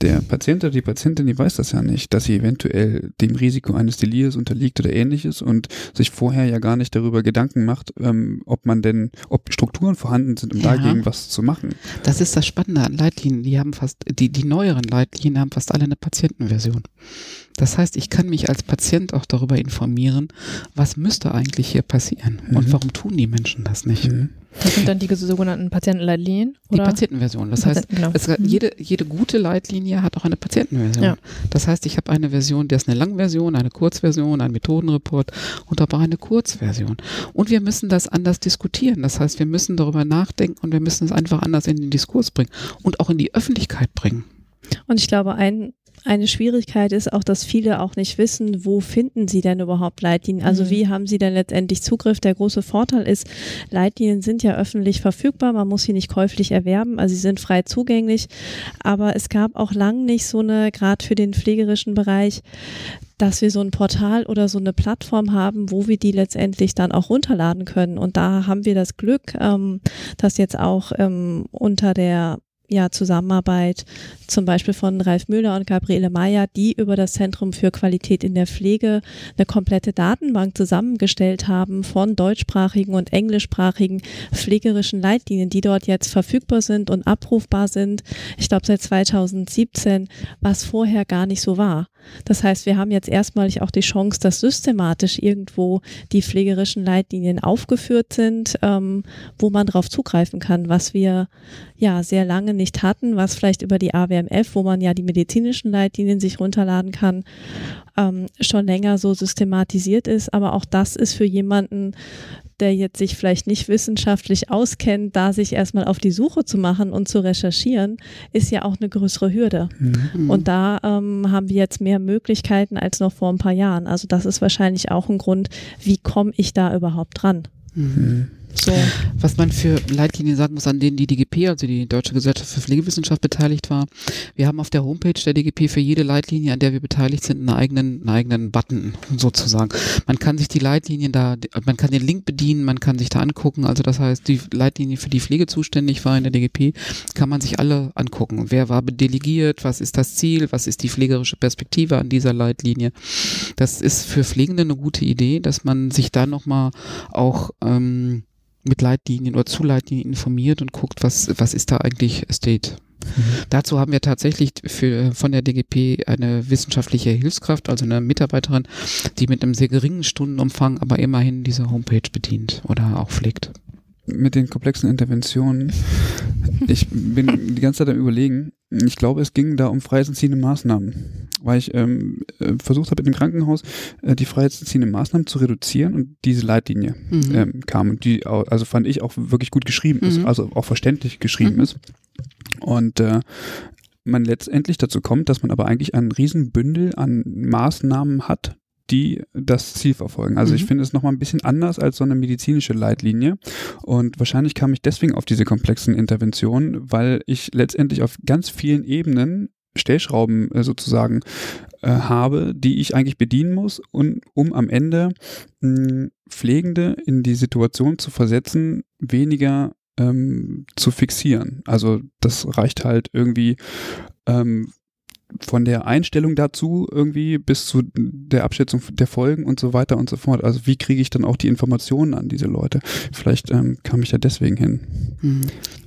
Der Patient oder die Patientin, die weiß das ja nicht, dass sie eventuell dem Risiko eines Delirs unterliegt oder ähnliches und sich vorher ja gar nicht darüber Gedanken macht, ähm, ob man denn, ob Strukturen vorhanden sind, um Ja. dagegen was zu machen. Das ist das Spannende an Leitlinien. Die haben fast, die, die neueren Leitlinien haben fast alle eine Patientenversion. Das heißt, ich kann mich als Patient auch darüber informieren, was müsste eigentlich hier passieren und Mhm. warum tun die Menschen das nicht. Mhm. Das sind dann die sogenannten Patientenleitlinien? Die Oder? Patientenversion. Das heißt, Patienten- genau. es, Mhm. jede, jede gute Leitlinie hat auch eine Patientenversion. Ja. Das heißt, ich habe eine Version, der ist eine Langversion, eine Kurzversion, ein Methodenreport und aber auch eine Kurzversion. Und wir müssen das anders diskutieren. Das heißt, wir müssen darüber nachdenken und wir müssen es einfach anders in den Diskurs bringen und auch in die Öffentlichkeit bringen. Und ich glaube, ein, eine Schwierigkeit ist auch, dass viele auch nicht wissen, wo finden sie denn überhaupt Leitlinien? Also Mhm. wie haben sie denn letztendlich Zugriff? Der große Vorteil ist, Leitlinien sind ja öffentlich verfügbar, man muss sie nicht käuflich erwerben, also sie sind frei zugänglich. Aber es gab auch lang nicht so eine, gerade für den pflegerischen Bereich, dass wir so ein Portal oder so eine Plattform haben, wo wir die letztendlich dann auch runterladen können. Und da haben wir das Glück, ähm, dass jetzt auch ähm, unter der ja, Zusammenarbeit zum Beispiel von Ralf Müller und Gabriele Meyer, die über das Zentrum für Qualität in der Pflege eine komplette Datenbank zusammengestellt haben von deutschsprachigen und englischsprachigen pflegerischen Leitlinien, die dort jetzt verfügbar sind und abrufbar sind. Ich glaube seit 2017, was vorher gar nicht so war. Das heißt, wir haben jetzt erstmalig auch die Chance, dass systematisch irgendwo die pflegerischen Leitlinien aufgeführt sind, ähm, wo man darauf zugreifen kann, was wir ja sehr lange nicht hatten, was vielleicht über die AWMF, wo man ja die medizinischen Leitlinien sich runterladen kann, ähm, schon länger so systematisiert ist. Aber auch das ist für jemanden, der jetzt sich vielleicht nicht wissenschaftlich auskennt, da sich erstmal auf die Suche zu machen und zu recherchieren, ist ja auch eine größere Hürde. Mhm. Und da ähm, haben wir jetzt mehr Möglichkeiten als noch vor ein paar Jahren. Also das ist wahrscheinlich auch ein Grund, wie komme ich da überhaupt dran? Mhm. So. Was man für Leitlinien sagen muss, an denen die DGP, also die Deutsche Gesellschaft für Pflegewissenschaft, beteiligt war. Wir haben auf der Homepage der DGP für jede Leitlinie, an der wir beteiligt sind, einen eigenen, einen eigenen Button sozusagen. Man kann sich die Leitlinien da, man kann den Link bedienen, man kann sich da angucken. Also das heißt, die Leitlinie, für die Pflege zuständig war in der DGP, kann man sich alle angucken. Wer war delegiert? Was ist das Ziel? Was ist die pflegerische Perspektive an dieser Leitlinie? Das ist für Pflegende eine gute Idee, dass man sich da nochmal auch ähm, mit Leitlinien oder zu Leitlinien informiert und guckt, was, was ist da eigentlich State. Dazu haben wir tatsächlich für, von der DGP eine wissenschaftliche Hilfskraft, also eine Mitarbeiterin, die mit einem sehr geringen Stundenumfang aber immerhin diese Homepage bedient oder auch pflegt. Mit den komplexen Interventionen. Ich bin die ganze Zeit am überlegen. Ich glaube, es ging da um freiheitsentziehende Maßnahmen, weil ich ähm, äh, versucht habe, in dem Krankenhaus äh, die freiheitsentziehenden Maßnahmen zu reduzieren und diese Leitlinie Mhm. ähm, kam und die, also fand ich auch wirklich gut geschrieben ist, Mhm. also auch verständlich geschrieben Mhm. ist. Und äh, man letztendlich dazu kommt, dass man aber eigentlich ein Riesenbündel an Maßnahmen hat, die das Ziel verfolgen. Also ich Mhm. finde es nochmal ein bisschen anders als so eine medizinische Leitlinie. Und wahrscheinlich kam ich deswegen auf diese komplexen Interventionen, weil ich letztendlich auf ganz vielen Ebenen Stellschrauben äh, sozusagen äh, habe, die ich eigentlich bedienen muss, und, um am Ende mh, Pflegende in die Situation zu versetzen, weniger ähm, zu fixieren. Also das reicht halt irgendwie ähm, von der Einstellung dazu irgendwie bis zu der Abschätzung der Folgen und so weiter und so fort. Also wie kriege ich dann auch die Informationen an diese Leute? Vielleicht ähm, kam ich ja deswegen hin. Mhm.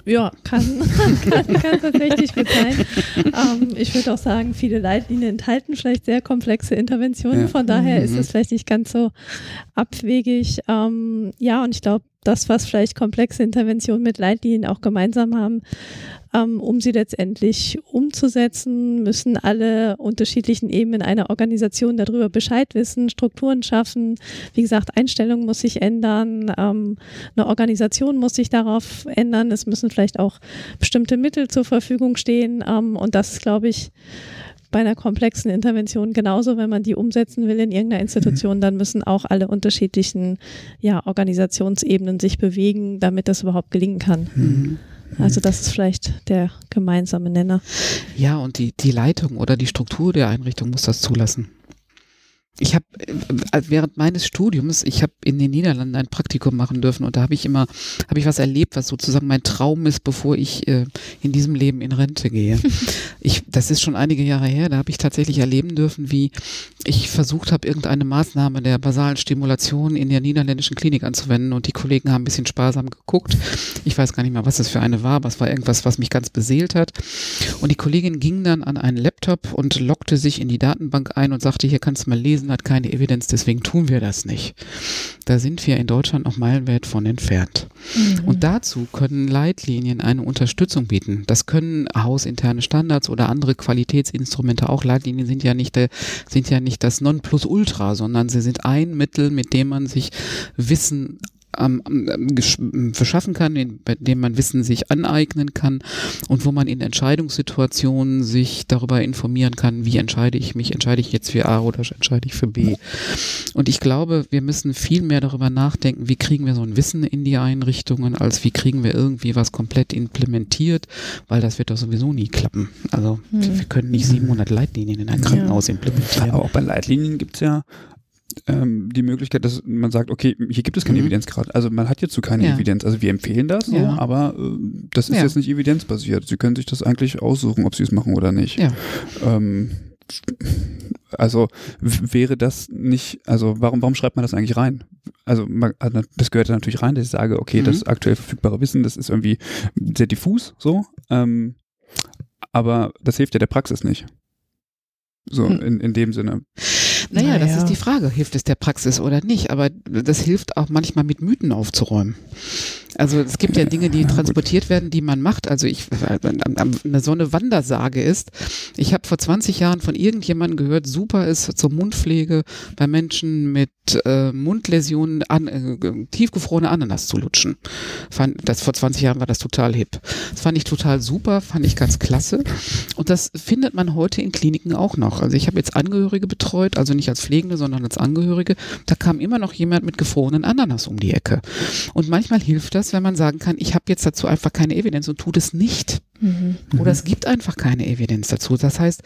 Ja, kann, [LAUGHS] kann, kann tatsächlich gut sein. Ähm, ich würde auch sagen, viele Leitlinien enthalten vielleicht sehr komplexe Interventionen. Ja. Von daher mhm. ist es vielleicht nicht ganz so abwegig. Ähm, ja, und ich glaube, das, was vielleicht komplexe Interventionen mit Leitlinien auch gemeinsam haben, ähm, um sie letztendlich umzusetzen, müssen alle unterschiedlichen Ebenen einer Organisation darüber Bescheid wissen, Strukturen schaffen. Wie gesagt, Einstellung muss sich ändern, ähm, eine Organisation muss sich darauf ändern. Es müssen vielleicht auch bestimmte Mittel zur Verfügung stehen. Ähm, und das ist, glaube ich, bei einer komplexen Intervention genauso, wenn man die umsetzen will in irgendeiner Institution, mhm. dann müssen auch alle unterschiedlichen ja, Organisationsebenen sich bewegen, damit das überhaupt gelingen kann. Mhm. Also das ist vielleicht der gemeinsame Nenner. Ja, und die, die Leitung oder die Struktur der Einrichtung muss das zulassen ich habe äh, während meines Studiums, ich habe in den Niederlanden ein Praktikum machen dürfen und da habe ich immer, habe ich was erlebt, was sozusagen mein Traum ist, bevor ich äh, in diesem Leben in Rente gehe. [LAUGHS] Ich, das ist schon einige Jahre her, da habe ich tatsächlich erleben dürfen, wie ich versucht habe, irgendeine Maßnahme der basalen Stimulation in der niederländischen Klinik anzuwenden und die Kollegen haben ein bisschen sparsam geguckt. Ich weiß gar nicht mehr, was das für eine war, aber es war irgendwas, was mich ganz beseelt hat. Und die Kollegin ging dann an einen Laptop und lockte sich in die Datenbank ein und sagte, hier kannst du mal lesen, Wissen hat keine Evidenz, deswegen tun wir das nicht. Da sind wir in Deutschland noch meilenweit von entfernt. Mhm. Und dazu können Leitlinien eine Unterstützung bieten. Das können hausinterne Standards oder andere Qualitätsinstrumente auch. Leitlinien sind ja nicht, der, sind ja nicht das Nonplusultra, sondern sie sind ein Mittel, mit dem man sich Wissen ähm, verschaffen kann, bei dem man Wissen sich aneignen kann und wo man in Entscheidungssituationen sich darüber informieren kann, wie entscheide ich mich, entscheide ich jetzt für A oder entscheide ich für B. Und ich glaube, wir müssen viel mehr darüber nachdenken, wie kriegen wir so ein Wissen in die Einrichtungen, als wie kriegen wir irgendwie was komplett implementiert, weil das wird doch sowieso nie klappen. Also hm. wir können nicht 700 Leitlinien in ein Krankenhaus ja. implementieren. Aber auch bei Leitlinien gibt es ja ähm, die Möglichkeit, dass man sagt, okay, hier gibt es keine mhm. Evidenz gerade. Also man hat hierzu keine ja. Evidenz. Also wir empfehlen das, so, ja. aber äh, das ist ja. jetzt nicht evidenzbasiert. Sie können sich das eigentlich aussuchen, ob sie es machen oder nicht. Ähm, also wäre das nicht, also warum, warum schreibt man das eigentlich rein? Also man, also das gehört natürlich rein, dass ich sage, okay, mhm. das aktuell verfügbare Wissen, das ist irgendwie sehr diffus, so, ähm, aber das hilft ja der Praxis nicht. So, hm. in, in dem Sinne. Naja, naja, das ist die Frage, hilft es der Praxis oder nicht? Aber das hilft auch manchmal mit Mythen aufzuräumen. Also es gibt ja Dinge, die transportiert werden, die man macht. Also ich, eine so eine Wandersage ist, ich habe vor 20 Jahren von irgendjemandem gehört, super ist zur Mundpflege bei Menschen mit äh, Mundläsionen an, äh, tiefgefrorene Ananas zu lutschen. Fand, das, vor 20 Jahren war das total hip. Das fand ich total super, fand ich ganz klasse. Und das findet man heute in Kliniken auch noch. Also ich habe jetzt Angehörige betreut, also nicht als Pflegende, sondern als Angehörige. Da kam immer noch jemand mit gefrorenen Ananas um die Ecke. Und manchmal hilft das, wenn man sagen kann, ich habe jetzt dazu einfach keine Evidenz und tut es nicht. Mhm. Oder es gibt einfach keine Evidenz dazu. Das heißt,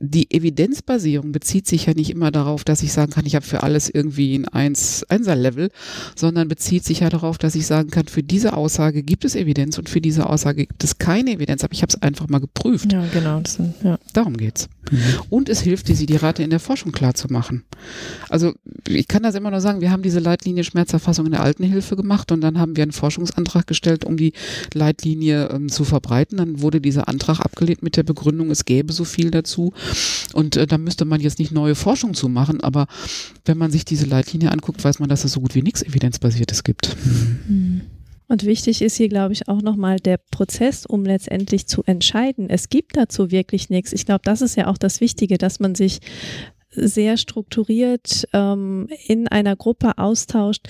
die Evidenzbasierung bezieht sich ja nicht immer darauf, dass ich sagen kann, ich habe für alles irgendwie ein Eins, Einser-Level, sondern bezieht sich ja darauf, dass ich sagen kann, für diese Aussage gibt es Evidenz und für diese Aussage gibt es keine Evidenz. Aber ich habe es einfach mal geprüft. Ja, genau. Das, ja. Darum geht's. Mhm. Und es hilft, die Desiderate in der Forschung klar zu machen. Also ich kann das immer nur sagen, wir haben diese Leitlinie Schmerzerfassung in der Altenhilfe gemacht und dann haben wir einen Forschungsantrag gestellt, um die Leitlinie ähm, zu verbreiten. Dann wurde dieser Antrag abgelehnt mit der Begründung, es gäbe so viel dazu. Und äh, da müsste man jetzt nicht neue Forschung zu machen, aber wenn man sich diese Leitlinie anguckt, weiß man, dass es so gut wie nichts Evidenzbasiertes gibt. Mhm. Und wichtig ist hier, glaube ich, auch nochmal der Prozess, um letztendlich zu entscheiden. Es gibt dazu wirklich nichts. Ich glaube, das ist ja auch das Wichtige, dass man sich sehr strukturiert ähm, in einer Gruppe austauscht.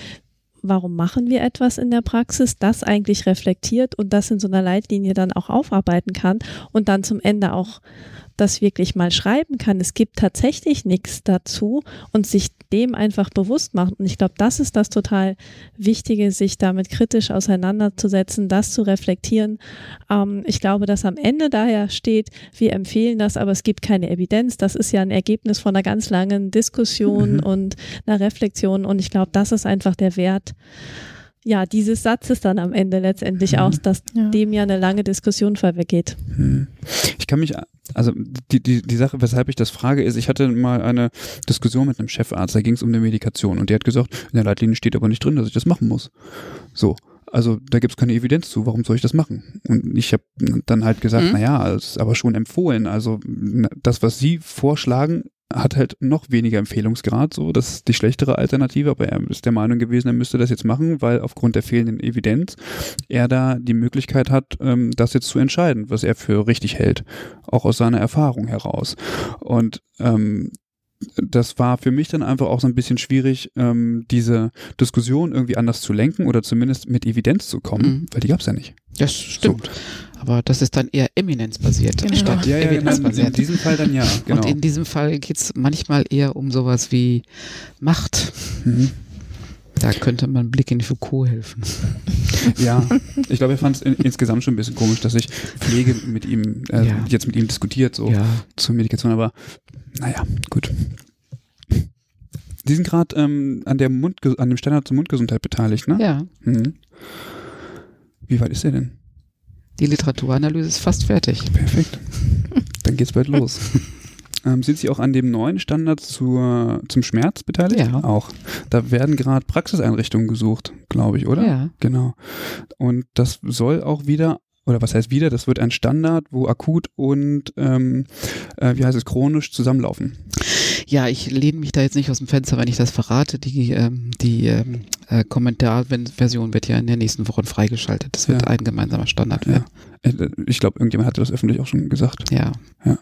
Warum machen wir etwas in der Praxis, das eigentlich reflektiert und das in so einer Leitlinie dann auch aufarbeiten kann und dann zum Ende auch das wirklich mal schreiben kann, es gibt tatsächlich nichts dazu und sich dem einfach bewusst macht. Und ich glaube, das ist das total Wichtige, sich damit kritisch auseinanderzusetzen, das zu reflektieren. Ähm, ich glaube, dass am Ende daher steht, wir empfehlen das, aber es gibt keine Evidenz. Das ist ja ein Ergebnis von einer ganz langen Diskussion mhm. und einer Reflexion. Und ich glaube, das ist einfach der Wert ja, dieses Satzes dann am Ende letztendlich mhm. aus, dass ja. dem ja eine lange Diskussion vorweggeht. Mhm. Ich kann mich, also die, die, die Sache, weshalb ich das frage, ist, ich hatte mal eine Diskussion mit einem Chefarzt, da ging es um eine Medikation und der hat gesagt, in der Leitlinie steht aber nicht drin, dass ich das machen muss. So. Also da gibt es keine Evidenz zu, warum soll ich das machen? Und ich habe dann halt gesagt, mhm. naja, es ist aber schon empfohlen. Also das, was Sie vorschlagen, hat halt noch weniger Empfehlungsgrad, so, das ist die schlechtere Alternative, aber er ist der Meinung gewesen, er müsste das jetzt machen, weil aufgrund der fehlenden Evidenz er da die Möglichkeit hat, ähm, das jetzt zu entscheiden, was er für richtig hält, auch aus seiner Erfahrung heraus. Und ähm, das war für mich dann einfach auch so ein bisschen schwierig, ähm, diese Diskussion irgendwie anders zu lenken oder zumindest mit Evidenz zu kommen, mhm. weil die gab es ja nicht. Das stimmt. So. Aber das ist dann eher eminenzbasiert genau. statt ja, ja, evidenzbasiert. In diesem Fall dann ja. Genau. Und in diesem Fall geht es manchmal eher um sowas wie Macht. Mhm. Da könnte man einen Blick in Foucault helfen. Ja, ich glaube, er fand es in, insgesamt schon ein bisschen komisch, dass ich Pflege mit ihm, äh, ja. jetzt mit ihm diskutiert, so ja. zur Medikation, aber naja, gut. Sie sind gerade ähm, an, der Mund, an dem Standard zur Mundgesundheit beteiligt, ne? Ja. Mhm. Wie weit ist er denn? Die Literaturanalyse ist fast fertig. Perfekt. [LAUGHS] Dann geht's bald los. Ähm, sind Sie auch an dem neuen Standard zur, zum Schmerz beteiligt? Ja. Auch. Da werden gerade Praxiseinrichtungen gesucht, glaube ich, oder? Ja. Genau. Und das soll auch wieder oder was heißt wieder, das wird ein Standard, wo akut und ähm, äh, wie heißt es, chronisch zusammenlaufen. Ja, ich lehne mich da jetzt nicht aus dem Fenster, wenn ich das verrate. Die, ähm, die ähm, äh, Kommentarversion wird ja in der nächsten Woche freigeschaltet. Das wird ja. ein gemeinsamer Standard werden. Ja. Äh, ich glaube, irgendjemand hatte das öffentlich auch schon gesagt. Ja. ja.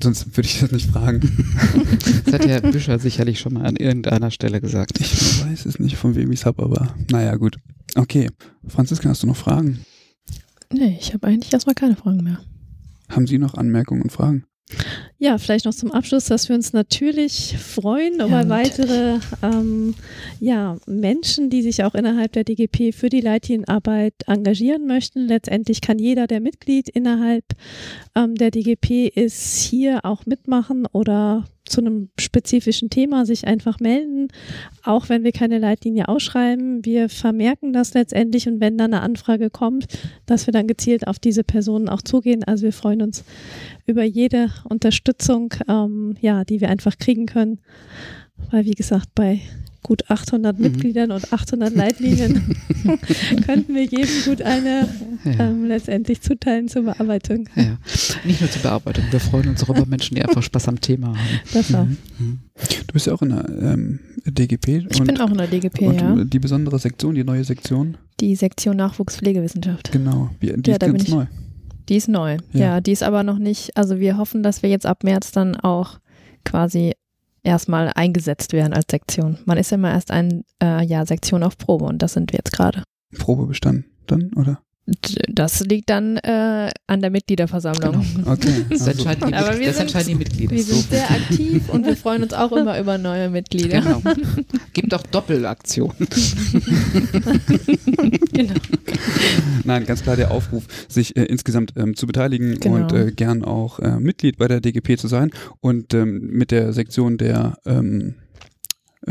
Sonst würde ich das nicht fragen. [LAUGHS] Das hat Herr [LAUGHS] Büscher sicherlich schon mal an irgendeiner Stelle gesagt. Ich weiß es nicht, von wem ich es habe, aber naja, gut. Okay. Franziska, hast du noch Fragen? Nee, ich habe eigentlich erstmal keine Fragen mehr. Haben Sie noch Anmerkungen und Fragen? Ja, vielleicht noch zum Abschluss, dass wir uns natürlich freuen über ja, weitere ähm, ja, Menschen, die sich auch innerhalb der DGP für die Leitlinienarbeit engagieren möchten. Letztendlich kann jeder, der Mitglied innerhalb ähm, der DGP ist, hier auch mitmachen oder zu einem spezifischen Thema sich einfach melden, auch wenn wir keine Leitlinie ausschreiben. Wir vermerken das letztendlich und wenn dann eine Anfrage kommt, dass wir dann gezielt auf diese Personen auch zugehen. Also wir freuen uns über jede Unterstützung, ähm, ja, die wir einfach kriegen können. Weil wie gesagt, bei gut 800 mhm. Mitgliedern und 800 Leitlinien [LAUGHS] könnten wir jedem gut eine ja. ähm, letztendlich zuteilen zur Bearbeitung. Ja. Nicht nur zur Bearbeitung, wir freuen uns auch über Menschen, die einfach Spaß am Thema haben. Das auch. Mhm. mhm. Du bist ja auch in der ähm, DGP. Ich und, bin auch in der DGP, und ja. Die besondere Sektion, die neue Sektion? Die Sektion Nachwuchspflegewissenschaft. Genau, die ja, ist ganz neu. Die ist neu, ja. ja. Die ist aber noch nicht, also wir hoffen, dass wir jetzt ab März dann auch quasi erstmal eingesetzt werden als Sektion. Man ist ja immer erst ein äh, Jahr Sektion auf Probe und das sind wir jetzt gerade. Probe bestanden dann, oder? Das liegt dann äh, an der Mitgliederversammlung. Genau. Okay. [LAUGHS] Das, also. entscheiden, die, Aber wir das sind, entscheiden die Mitglieder. Wir sind sehr aktiv und wir freuen uns auch immer über neue Mitglieder. Genau. [LAUGHS] Gibt auch Doppelaktionen. [LAUGHS] genau. Nein, ganz klar der Aufruf, sich äh, insgesamt ähm, zu beteiligen genau. und äh, gern auch äh, Mitglied bei der DGP zu sein und ähm, mit der Sektion der ähm,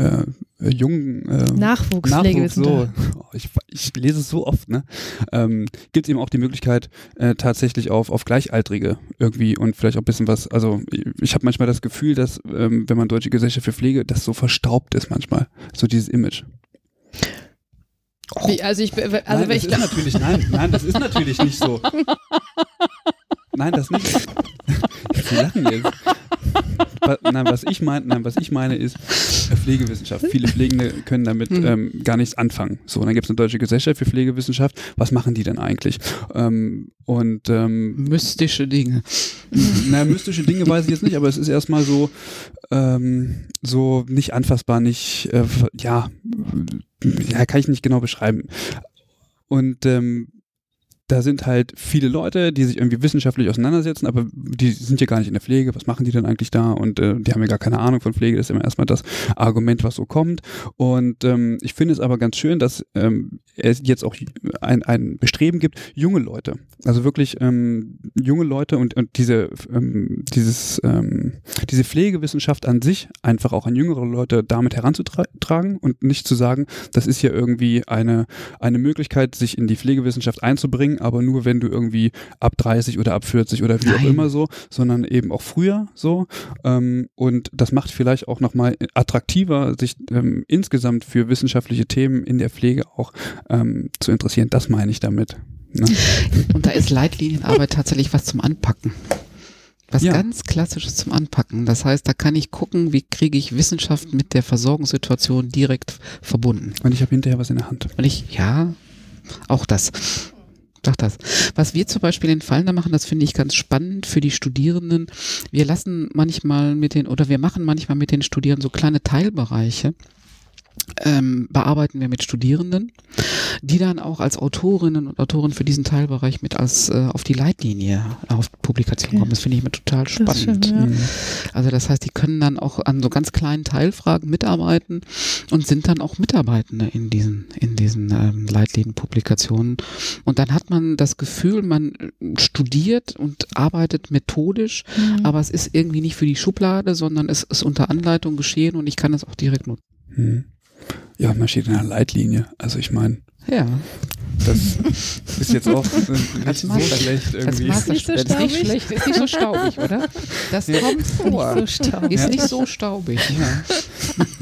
äh, jungen äh. Nachwuchs, so, oh, ich, ich, lese es so oft, ne? Ähm, Gibt es eben auch die Möglichkeit, äh, tatsächlich auf, auf Gleichaltrige irgendwie und vielleicht auch ein bisschen was, also ich, ich habe manchmal das Gefühl, dass, ähm, wenn man Deutsche Gesellschaft für Pflege, das so verstaubt ist manchmal. So dieses Image. Wie, also ich, also nein, das ist natürlich, nein, nein, das ist natürlich nicht so. [LAUGHS] Nein, das nicht. [LAUGHS] Sie lachen jetzt nein, was ich meine, nein, was ich meine ist Pflegewissenschaft. Viele Pflegende können damit mhm. ähm, gar nichts anfangen. So, und dann gibt es eine deutsche Gesellschaft für Pflegewissenschaft. Was machen die denn eigentlich? Ähm, und ähm, mystische Dinge. Na, mystische Dinge weiß ich jetzt nicht, aber es ist erstmal so, ähm, so nicht anfassbar, nicht, äh, ja, ja, kann ich nicht genau beschreiben. Und ähm, da sind halt viele Leute, die sich irgendwie wissenschaftlich auseinandersetzen, aber die sind ja gar nicht in der Pflege. Was machen die denn eigentlich da? Und äh, die haben ja gar keine Ahnung von Pflege. Das ist immer erstmal das Argument, was so kommt. Und ähm, ich finde es aber ganz schön, dass ähm, es jetzt auch ein, ein Bestreben gibt, junge Leute, also wirklich ähm, junge Leute und, und diese, ähm, dieses, ähm, diese Pflegewissenschaft an sich einfach auch an jüngere Leute damit heranzutragen und nicht zu sagen, das ist ja irgendwie eine, eine Möglichkeit, sich in die Pflegewissenschaft einzubringen, aber nur wenn du irgendwie ab 30 oder ab 40 oder wie Nein. auch immer so, sondern eben auch früher so. Ähm, und das macht vielleicht auch nochmal attraktiver, sich ähm, insgesamt für wissenschaftliche Themen in der Pflege auch ähm, zu interessieren. Das meine ich damit. Ne? [LAUGHS] Und da ist Leitlinienarbeit tatsächlich was zum Anpacken. Was ja. ganz Klassisches zum Anpacken. Das heißt, da kann ich gucken, wie kriege ich Wissenschaft mit der Versorgungssituation direkt verbunden. Und ich habe hinterher was in der Hand. Und ich, ja, auch das. Doch das. Was wir zum Beispiel in Fallender machen, das finde ich ganz spannend für die Studierenden. Wir lassen manchmal mit den, oder wir machen manchmal mit den Studierenden so kleine Teilbereiche ähm, bearbeiten wir mit Studierenden, die dann auch als Autorinnen und Autoren für diesen Teilbereich mit als äh, auf die Leitlinie auf Publikation kommen. Das finde ich immer total spannend. Schön, ja. Mhm. Also das heißt, die können dann auch an so ganz kleinen Teilfragen mitarbeiten und sind dann auch Mitarbeitende in diesen in diesen ähm, Leitlinienpublikationen. Und dann hat man das Gefühl, man studiert und arbeitet methodisch, mhm. aber es ist irgendwie nicht für die Schublade, sondern es ist unter Anleitung geschehen und ich kann es auch direkt nutzen. Mhm. Ja, man steht in einer Leitlinie. Also ich meine. Ja. Das ist jetzt auch [LAUGHS] nicht so schlecht irgendwie. Das, ist nicht, so das ist nicht schlecht, ist nicht so staubig, oder? Das ja. kommt vor. Nicht so staubig. Ist nicht so staubig. Ja.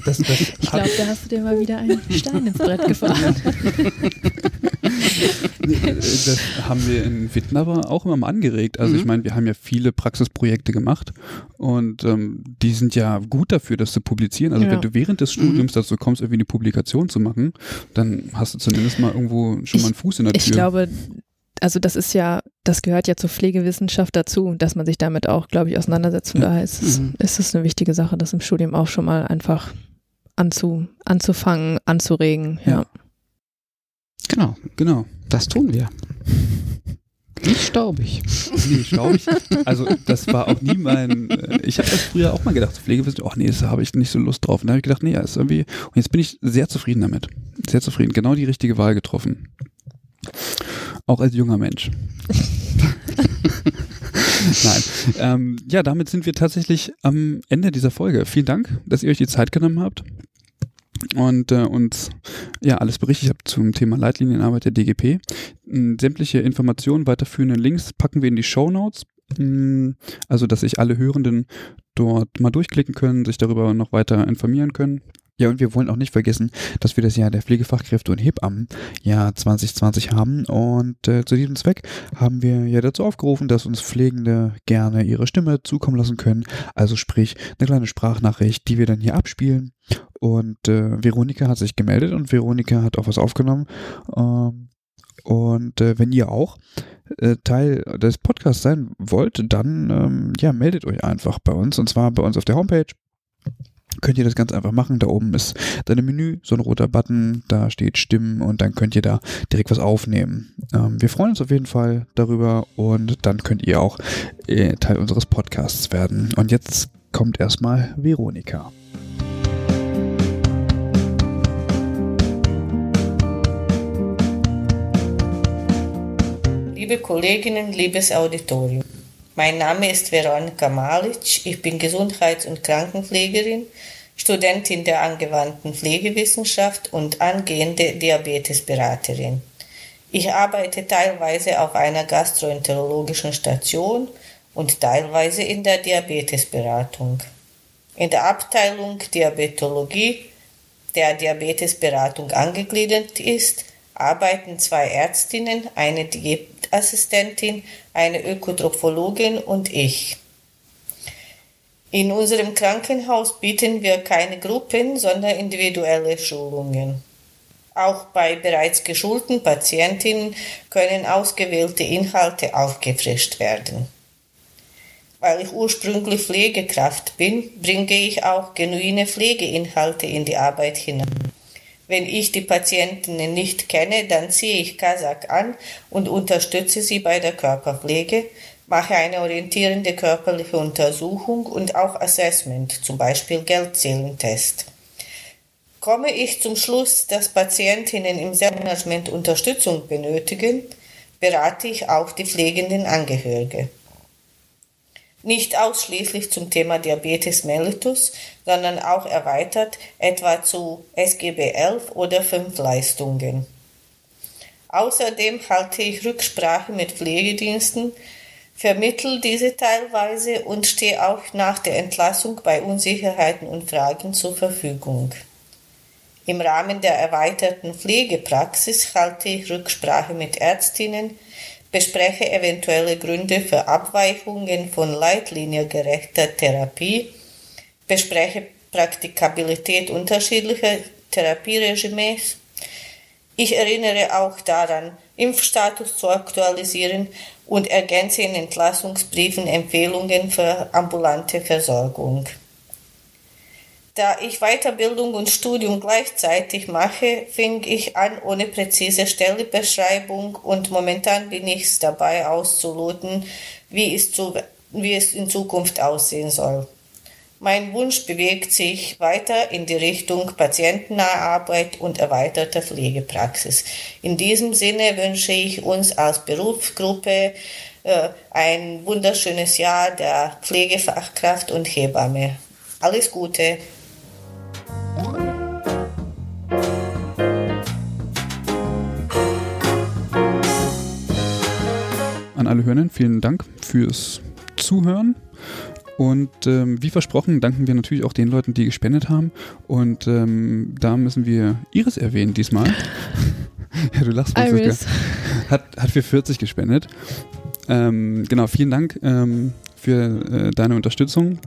Das, das ich glaube, da hast du dir mal wieder einen Stein ins Brett gefahren. [LAUGHS] [LAUGHS] das haben wir in Witten aber auch immer mal angeregt. Also mhm. ich meine, wir haben ja viele Praxisprojekte gemacht und ähm, die sind ja gut dafür, das zu publizieren. Also ja. wenn du während des Studiums mhm. dazu kommst, irgendwie eine Publikation zu machen, dann hast du zumindest mal irgendwo schon mal einen Fuß in der Tür. Ich glaube, also das ist ja, das gehört ja zur Pflegewissenschaft dazu, dass man sich damit auch, glaube ich, auseinandersetzt. Und ja. daher ist es, mhm. ist es eine wichtige Sache, das im Studium auch schon mal einfach anzu, anzufangen, anzuregen. ja. ja. Genau. Genau. Das tun wir. Nicht staubig. Nee, staubig. Also das war auch nie mein. Äh, ich habe das früher auch mal gedacht, Pflegewissenschaft, ach nee, da habe ich nicht so Lust drauf. Und da habe ich gedacht, nee, ja, ist irgendwie. Und jetzt bin ich sehr zufrieden damit. Sehr zufrieden. Genau die richtige Wahl getroffen. Auch als junger Mensch. [LAUGHS] Nein. Ähm, ja, damit sind wir tatsächlich am Ende dieser Folge. Vielen Dank, dass ihr euch die Zeit genommen habt und äh, uns ja alles berichtet habt zum Thema Leitlinienarbeit der DGP. Sämtliche Informationen, weiterführenden Links packen wir in die Show Notes. Also, dass sich alle Hörenden dort mal durchklicken können, sich darüber noch weiter informieren können. Ja, und wir wollen auch nicht vergessen, dass wir das Jahr der Pflegefachkräfte und Hebammen Jahr 2020 haben. Und äh, zu diesem Zweck haben wir ja dazu aufgerufen, dass uns Pflegende gerne ihre Stimme zukommen lassen können. Also sprich, eine kleine Sprachnachricht, die wir dann hier abspielen. Und äh, Veronika hat sich gemeldet und Veronika hat auch was aufgenommen. Ähm, und äh, wenn ihr auch äh, Teil des Podcasts sein wollt, dann ähm, ja, meldet euch einfach bei uns. Und zwar bei uns auf der Homepage könnt ihr das ganz einfach machen. Da oben ist dann ein Menü, so ein roter Button, da steht Stimmen und dann könnt ihr da direkt was aufnehmen. Ähm, wir freuen uns auf jeden Fall darüber und dann könnt ihr auch äh, Teil unseres Podcasts werden. Und jetzt kommt erstmal Veronika. Liebe Kolleginnen, liebes Auditorium. Mein Name ist Veronika Malic, ich bin Gesundheits- und Krankenpflegerin, Studentin der angewandten Pflegewissenschaft und angehende Diabetesberaterin. Ich arbeite teilweise auf einer gastroenterologischen Station und teilweise in der Diabetesberatung. In der Abteilung Diabetologie, der Diabetesberatung angegliedert ist, arbeiten zwei Ärztinnen, eine Diätassistentin, eine Ökotrophologin und ich. In unserem Krankenhaus bieten wir keine Gruppen, sondern individuelle Schulungen. Auch bei bereits geschulten Patientinnen können ausgewählte Inhalte aufgefrischt werden. Weil ich ursprünglich Pflegekraft bin, bringe ich auch genuine Pflegeinhalte in die Arbeit hinein. Wenn ich die Patientinnen nicht kenne, dann ziehe ich Kasach an und unterstütze sie bei der Körperpflege, mache eine orientierende körperliche Untersuchung und auch Assessment, zum Beispiel Geldzählentest. Komme ich zum Schluss, dass Patientinnen im Selbstmanagement Unterstützung benötigen, berate ich auch die pflegenden Angehörige. Nicht ausschließlich zum Thema Diabetes mellitus, sondern auch erweitert etwa zu SGB 11 oder 5 Leistungen. Außerdem halte ich Rücksprache mit Pflegediensten, vermittle diese teilweise und stehe auch nach der Entlassung bei Unsicherheiten und Fragen zur Verfügung. Im Rahmen der erweiterten Pflegepraxis halte ich Rücksprache mit Ärztinnen, bespreche eventuelle Gründe für Abweichungen von leitliniengerechter Therapie, bespreche Praktikabilität unterschiedlicher Therapieregimes. Ich erinnere auch daran, Impfstatus zu aktualisieren und ergänze in Entlassungsbriefen Empfehlungen für ambulante Versorgung. Da ich Weiterbildung und Studium gleichzeitig mache, fing ich an ohne präzise Stellebeschreibung und momentan bin ich dabei auszuloten, wie es, zu, wie es in Zukunft aussehen soll. Mein Wunsch bewegt sich weiter in die Richtung patientennahe Arbeit und erweiterter Pflegepraxis. In diesem Sinne wünsche ich uns als Berufsgruppe äh, ein wunderschönes Jahr der Pflegefachkraft und Hebamme. Alles Gute! An alle Hörner, vielen Dank fürs Zuhören. Und ähm, wie versprochen, danken wir natürlich auch den Leuten, die gespendet haben. Und ähm, da müssen wir Iris erwähnen diesmal. [LAUGHS] ja, du lachst, Iris. Hat, hat für 40 gespendet. Ähm, genau, vielen Dank ähm, für äh, deine Unterstützung.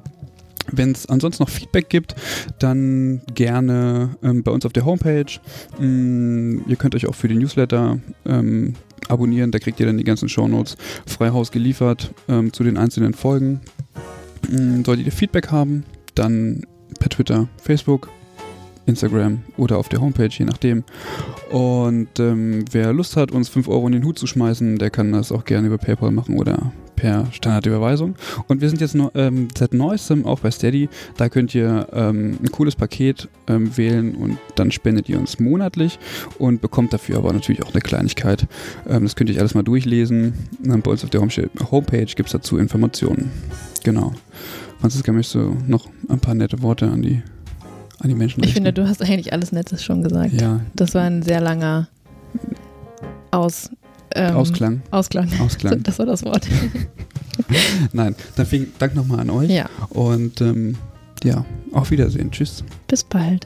Wenn es ansonsten noch Feedback gibt, dann gerne ähm, bei uns auf der Homepage. Ähm, ihr könnt euch auch für den Newsletter ähm, abonnieren, da kriegt ihr dann die ganzen Shownotes frei Haus geliefert ähm, zu den einzelnen Folgen. Ähm, solltet ihr Feedback haben, dann per Twitter, Facebook, Instagram oder auf der Homepage, je nachdem. Und ähm, wer Lust hat, uns 5 Euro in den Hut zu schmeißen, der kann das auch gerne über PayPal machen oder per Standardüberweisung. Und wir sind jetzt noch, ähm, seit neuestem auch bei Steady. Da könnt ihr ähm, ein cooles Paket ähm, wählen und dann spendet ihr uns monatlich und bekommt dafür aber natürlich auch eine Kleinigkeit. Ähm, das könnt ihr euch alles mal durchlesen. Bei uns auf der Homepage gibt es dazu Informationen. Genau. Franziska, möchtest du noch ein paar nette Worte an die, an die Menschen richten? Ich finde, du hast eigentlich alles Nettes schon gesagt. Ja. Das war ein sehr langer Aus ähm, Ausklang. Ausklang. Ausklang. [LAUGHS] Das war das Wort. [LAUGHS] Nein, dann vielen Dank nochmal an euch. Ja. Und ähm, ja, auf Wiedersehen. Tschüss. Bis bald.